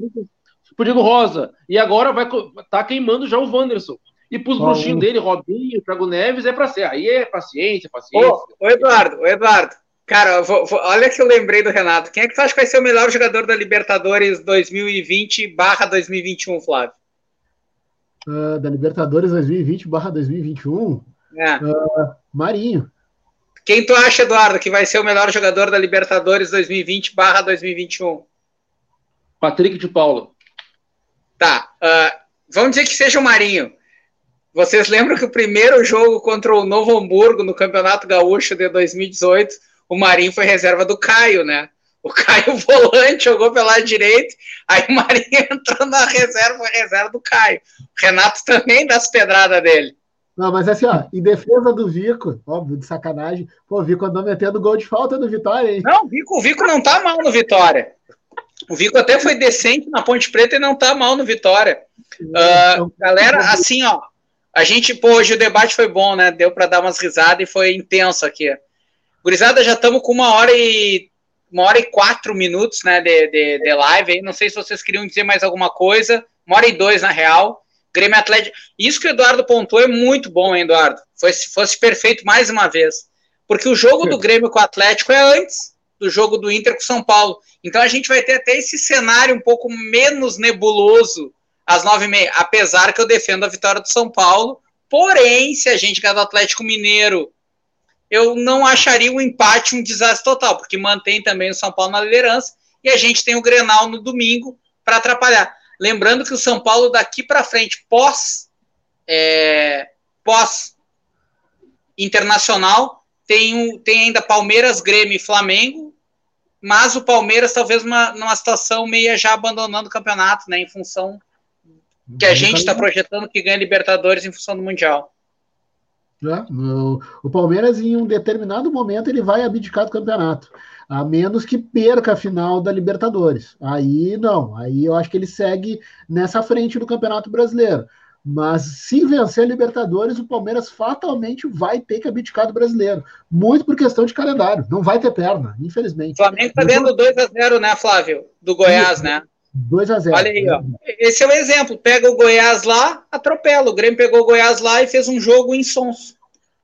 pro Diego Rosa. E agora vai tá queimando já o Wanderson. E pros oh. bruxinhos dele, Robinho, Thiago Neves, é pra ser. Aí é paciência, paciência. Ô, oh, Eduardo, ô Eduardo. Cara, vou, vou, olha que eu lembrei do Renato. Quem é que tu acha que vai ser o melhor jogador da Libertadores 2020 barra 2021, Flávio? Uh, da Libertadores 2020/2021. É. Uh, Marinho. Quem tu acha, Eduardo, que vai ser o melhor jogador da Libertadores 2020/2021? Patrick de Paula. Tá. Uh, vamos dizer que seja o Marinho. Vocês lembram que o primeiro jogo contra o Novo Hamburgo no Campeonato Gaúcho de 2018, o Marinho foi reserva do Caio, né? O Caio [laughs] volante jogou pelo lado direito, aí o Marinho [laughs] entrou na reserva, reserva do Caio. O Renato também dá as pedradas dele. Não, mas assim, ó, em defesa do Vico, óbvio, de sacanagem, pô, o Vico andou metendo gol de falta no Vitória, hein? Não, o Vico, o Vico não tá mal no Vitória. O Vico até foi decente na Ponte Preta e não tá mal no Vitória. Uh, galera, assim, ó, a gente, pô, hoje o debate foi bom, né? Deu para dar umas risadas e foi intenso aqui. Gurizada, já estamos com uma hora e uma hora e quatro minutos né, de, de, de live. Aí. Não sei se vocês queriam dizer mais alguma coisa. Uma hora e dois, na real. Grêmio Atlético. Isso que o Eduardo pontuou é muito bom, hein, Eduardo? Foi, fosse perfeito mais uma vez. Porque o jogo do Grêmio com o Atlético é antes do jogo do Inter com o São Paulo. Então a gente vai ter até esse cenário um pouco menos nebuloso às nove e meia. Apesar que eu defendo a vitória do São Paulo. Porém, se a gente ganhar do Atlético Mineiro eu não acharia o empate um desastre total, porque mantém também o São Paulo na liderança e a gente tem o Grenal no domingo para atrapalhar. Lembrando que o São Paulo daqui para frente, pós, é, pós Internacional, tem, tem ainda Palmeiras, Grêmio e Flamengo, mas o Palmeiras talvez uma, numa situação meia já abandonando o campeonato, né, em função que a gente está projetando que ganha Libertadores em função do Mundial. É, o, o Palmeiras, em um determinado momento, ele vai abdicar do campeonato, a menos que perca a final da Libertadores. Aí não, aí eu acho que ele segue nessa frente do Campeonato Brasileiro. Mas se vencer a Libertadores, o Palmeiras fatalmente vai ter que abdicar do brasileiro. Muito por questão de calendário. Não vai ter perna, infelizmente. O Flamengo está dando 2x0, né, Flávio? Do Goiás, né? 2 a 0 Olha aí, ó. Esse é o exemplo. Pega o Goiás lá, atropela. O Grêmio pegou o Goiás lá e fez um jogo em sons.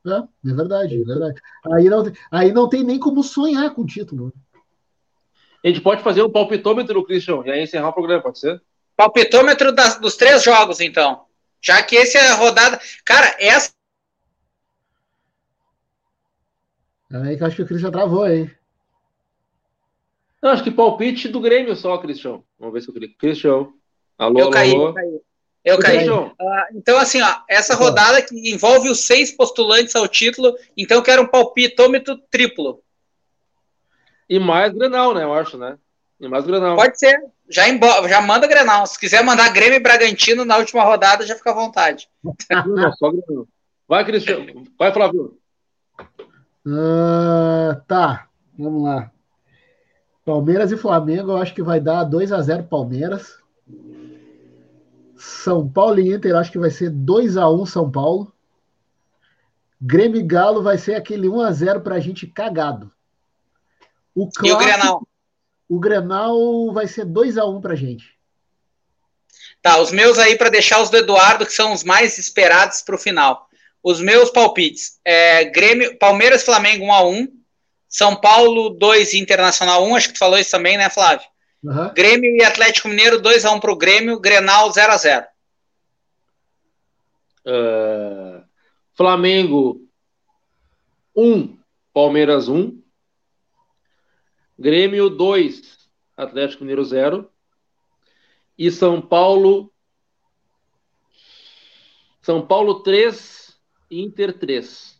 É, é verdade, é verdade. Aí não, aí não tem nem como sonhar com o título. A gente pode fazer um palpitômetro, Christian, e aí encerrar o programa, pode ser? Palpitômetro das, dos três jogos, então. Já que esse é a rodada. Cara, essa. Aí que eu acho que o Christian travou aí. Não, acho que palpite do Grêmio só, Cristian. Vamos ver se eu clico. Cristian. Alô, eu alô, caí, alô. eu caí. Eu caí. Uh, então, assim, ó, essa rodada que envolve os seis postulantes ao título, então eu quero um palpitômetro triplo. E mais Grenal, né? Eu acho, né? E mais Grenal. Pode ser. Já, embo... já manda Grenal. Se quiser mandar Grêmio e Bragantino na última rodada, já fica à vontade. [laughs] Não, só Grenal. Vai, Cristian. Vai, Flávio. Uh, tá, vamos lá. Palmeiras e Flamengo, eu acho que vai dar 2 a 0 Palmeiras. São Paulo e Inter, acho que vai ser 2 a 1 São Paulo. Grêmio e Galo vai ser aquele 1 a 0 pra gente cagado. O clássico, e o Grenal? O Grenal vai ser 2 a 1 pra gente. Tá, os meus aí para deixar os do Eduardo, que são os mais esperados para o final. Os meus palpites: é, Grêmio, Palmeiras Flamengo 1 a 1 são Paulo 2 Internacional 1, acho que tu falou isso também, né, Flávio? Uhum. Grêmio e Atlético Mineiro 2x1 pro Grêmio, Grenal 0x0. Uh, Flamengo 1, Palmeiras 1. Grêmio 2, Atlético Mineiro 0. E São Paulo. São Paulo 3, Inter 3.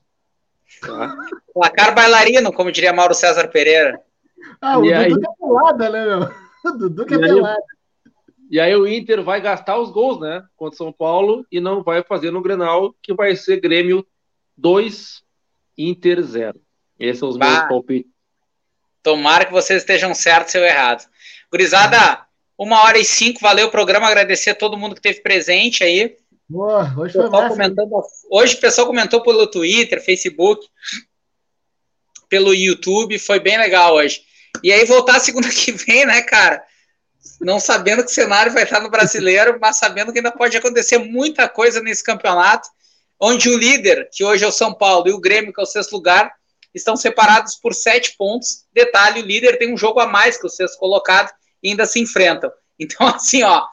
Tá? Placar bailarino, como diria Mauro César Pereira. Ah, o e Dudu aí... que é pelada, né, meu? O Dudu que é pelada. E aí o Inter vai gastar os gols, né? Contra São Paulo e não vai fazer no Grenal, que vai ser Grêmio 2, Inter 0. Esses são os bah. meus palpites. Tomara que vocês estejam certos ou errados. Gurizada, uma hora e cinco, valeu o programa, agradecer a todo mundo que esteve presente aí. Boa, hoje foi massa, Hoje o pessoal comentou pelo Twitter, Facebook, pelo YouTube, foi bem legal hoje. E aí voltar [laughs] segunda que vem, né, cara? Não sabendo que o cenário vai estar no brasileiro, [laughs] mas sabendo que ainda pode acontecer muita coisa nesse campeonato, onde o líder, que hoje é o São Paulo, e o Grêmio, que é o sexto lugar, estão separados por sete pontos. Detalhe, o líder tem um jogo a mais que o sexto colocado e ainda se enfrentam. Então, assim, ó,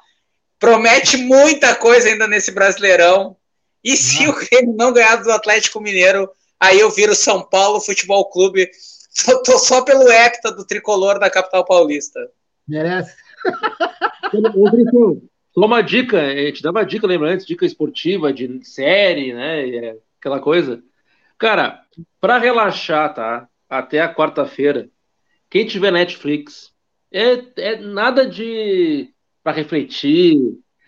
promete muita coisa ainda nesse Brasileirão. E se o Grêmio não ganhar do Atlético Mineiro, aí eu viro São Paulo Futebol Clube. Tô, tô só pelo hecta do tricolor da capital paulista. Merece. Só uma dica, te dá uma dica, lembra antes, dica esportiva, de série, né? Aquela coisa. Cara, para relaxar, tá? Até a quarta-feira, quem tiver Netflix, é, é nada de para refletir.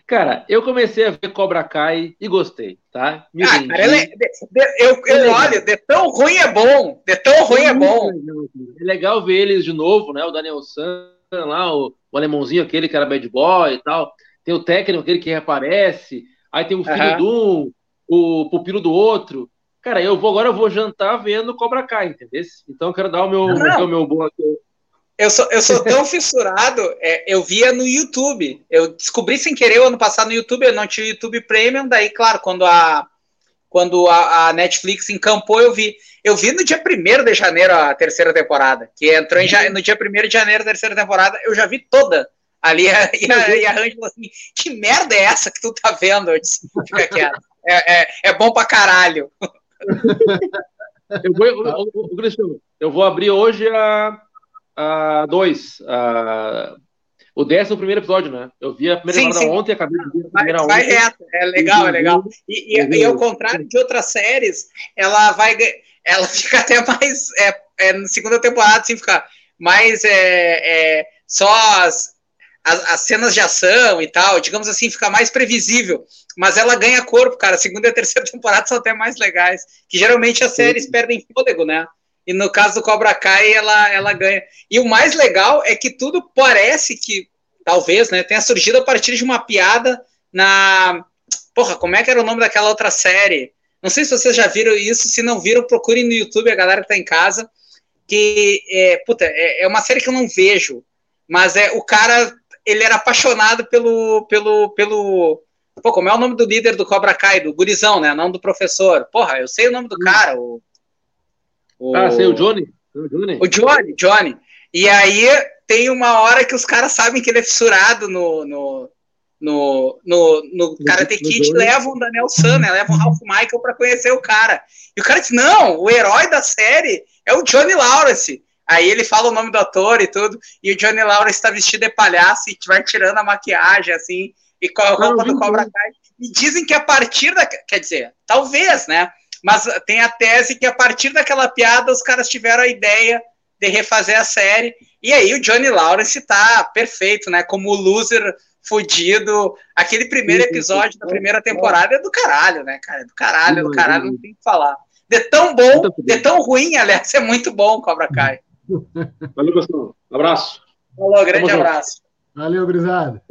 Cara, eu comecei a ver Cobra Kai e gostei, tá? Me ah, cara, ele, de, de, eu, eu olha, de tão ruim é bom, de tão ruim é, é bom. Legal, é legal ver eles de novo, né? O Daniel San lá, o, o alemãozinho aquele que era bad boy e tal. Tem o técnico aquele que reaparece. Aí tem o filho de um, o pupilo do outro. Cara, eu vou agora eu vou jantar vendo Cobra Kai, entendeu? Então eu quero dar o meu, o meu boa. Eu sou, eu sou tão [laughs] fissurado, é, eu via no YouTube. Eu descobri sem querer o ano passado no YouTube, eu não tinha YouTube Premium, daí, claro, quando a, quando a, a Netflix encampou, eu vi. Eu vi no dia 1 de janeiro a terceira temporada, que entrou em, no dia 1 de janeiro a terceira temporada, eu já vi toda. Ali, [laughs] e a, e a falou assim: que merda é essa que tu tá vendo? Eu disse: fica quieto. É, é, é bom pra caralho. [laughs] Eu vou, eu vou abrir hoje a, a dois. A O 10 é o primeiro episódio, né? Eu vi a primeira sim, sim. ontem e acabei de ver a primeira vai, vai reto, é legal, é legal. E, e, e, ao contrário de outras séries, ela vai. Ela [laughs] fica até mais. É, é, na segunda temporada, assim, fica mais. É, é, só as, as, as, cenas de ação e tal, digamos assim, fica mais previsível. Mas ela ganha corpo, cara. A segunda e a terceira [laughs] temporada são até mais legais. Que geralmente as séries perdem fôlego, né? E no caso do Cobra Kai, ela, ela ganha. E o mais legal é que tudo parece que, talvez, né, tenha surgido a partir de uma piada na. Porra, como é que era o nome daquela outra série? Não sei se vocês já viram isso. Se não viram, procurem no YouTube, a galera que tá em casa. Que é, puta, é, é uma série que eu não vejo. Mas é o cara, ele era apaixonado pelo. pelo, pelo Pô, como é o nome do líder do Cobra Kai, do gurizão, né? Não do professor. Porra, eu sei o nome do hum. cara, o o... Ah, sei, o Johnny. O Johnny. O Johnny, Johnny. E aí tem uma hora que os caras sabem que ele é fissurado no, no, no, no, no Karate Kid, levam o Daniel San, né? Levam o Ralph Michael para conhecer o cara. E o cara diz: não, o herói da série é o Johnny Lawrence. Aí ele fala o nome do ator e tudo, e o Johnny Lawrence está vestido de palhaço e vai tirando a maquiagem, assim, e com a roupa do Cobra Kai. E dizem que a partir da. Quer dizer, talvez, né? Mas tem a tese que a partir daquela piada os caras tiveram a ideia de refazer a série. E aí o Johnny Lawrence tá perfeito, né? Como o loser fudido. Aquele primeiro episódio da primeira temporada é do caralho, né, cara? É do caralho, é do caralho, não tem o que falar. De tão bom, de tão ruim, aliás, é muito bom Cobra Kai. Valeu, Gustavo. Abraço. Falou, grande abraço. Valeu, Grisado.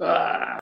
Ah.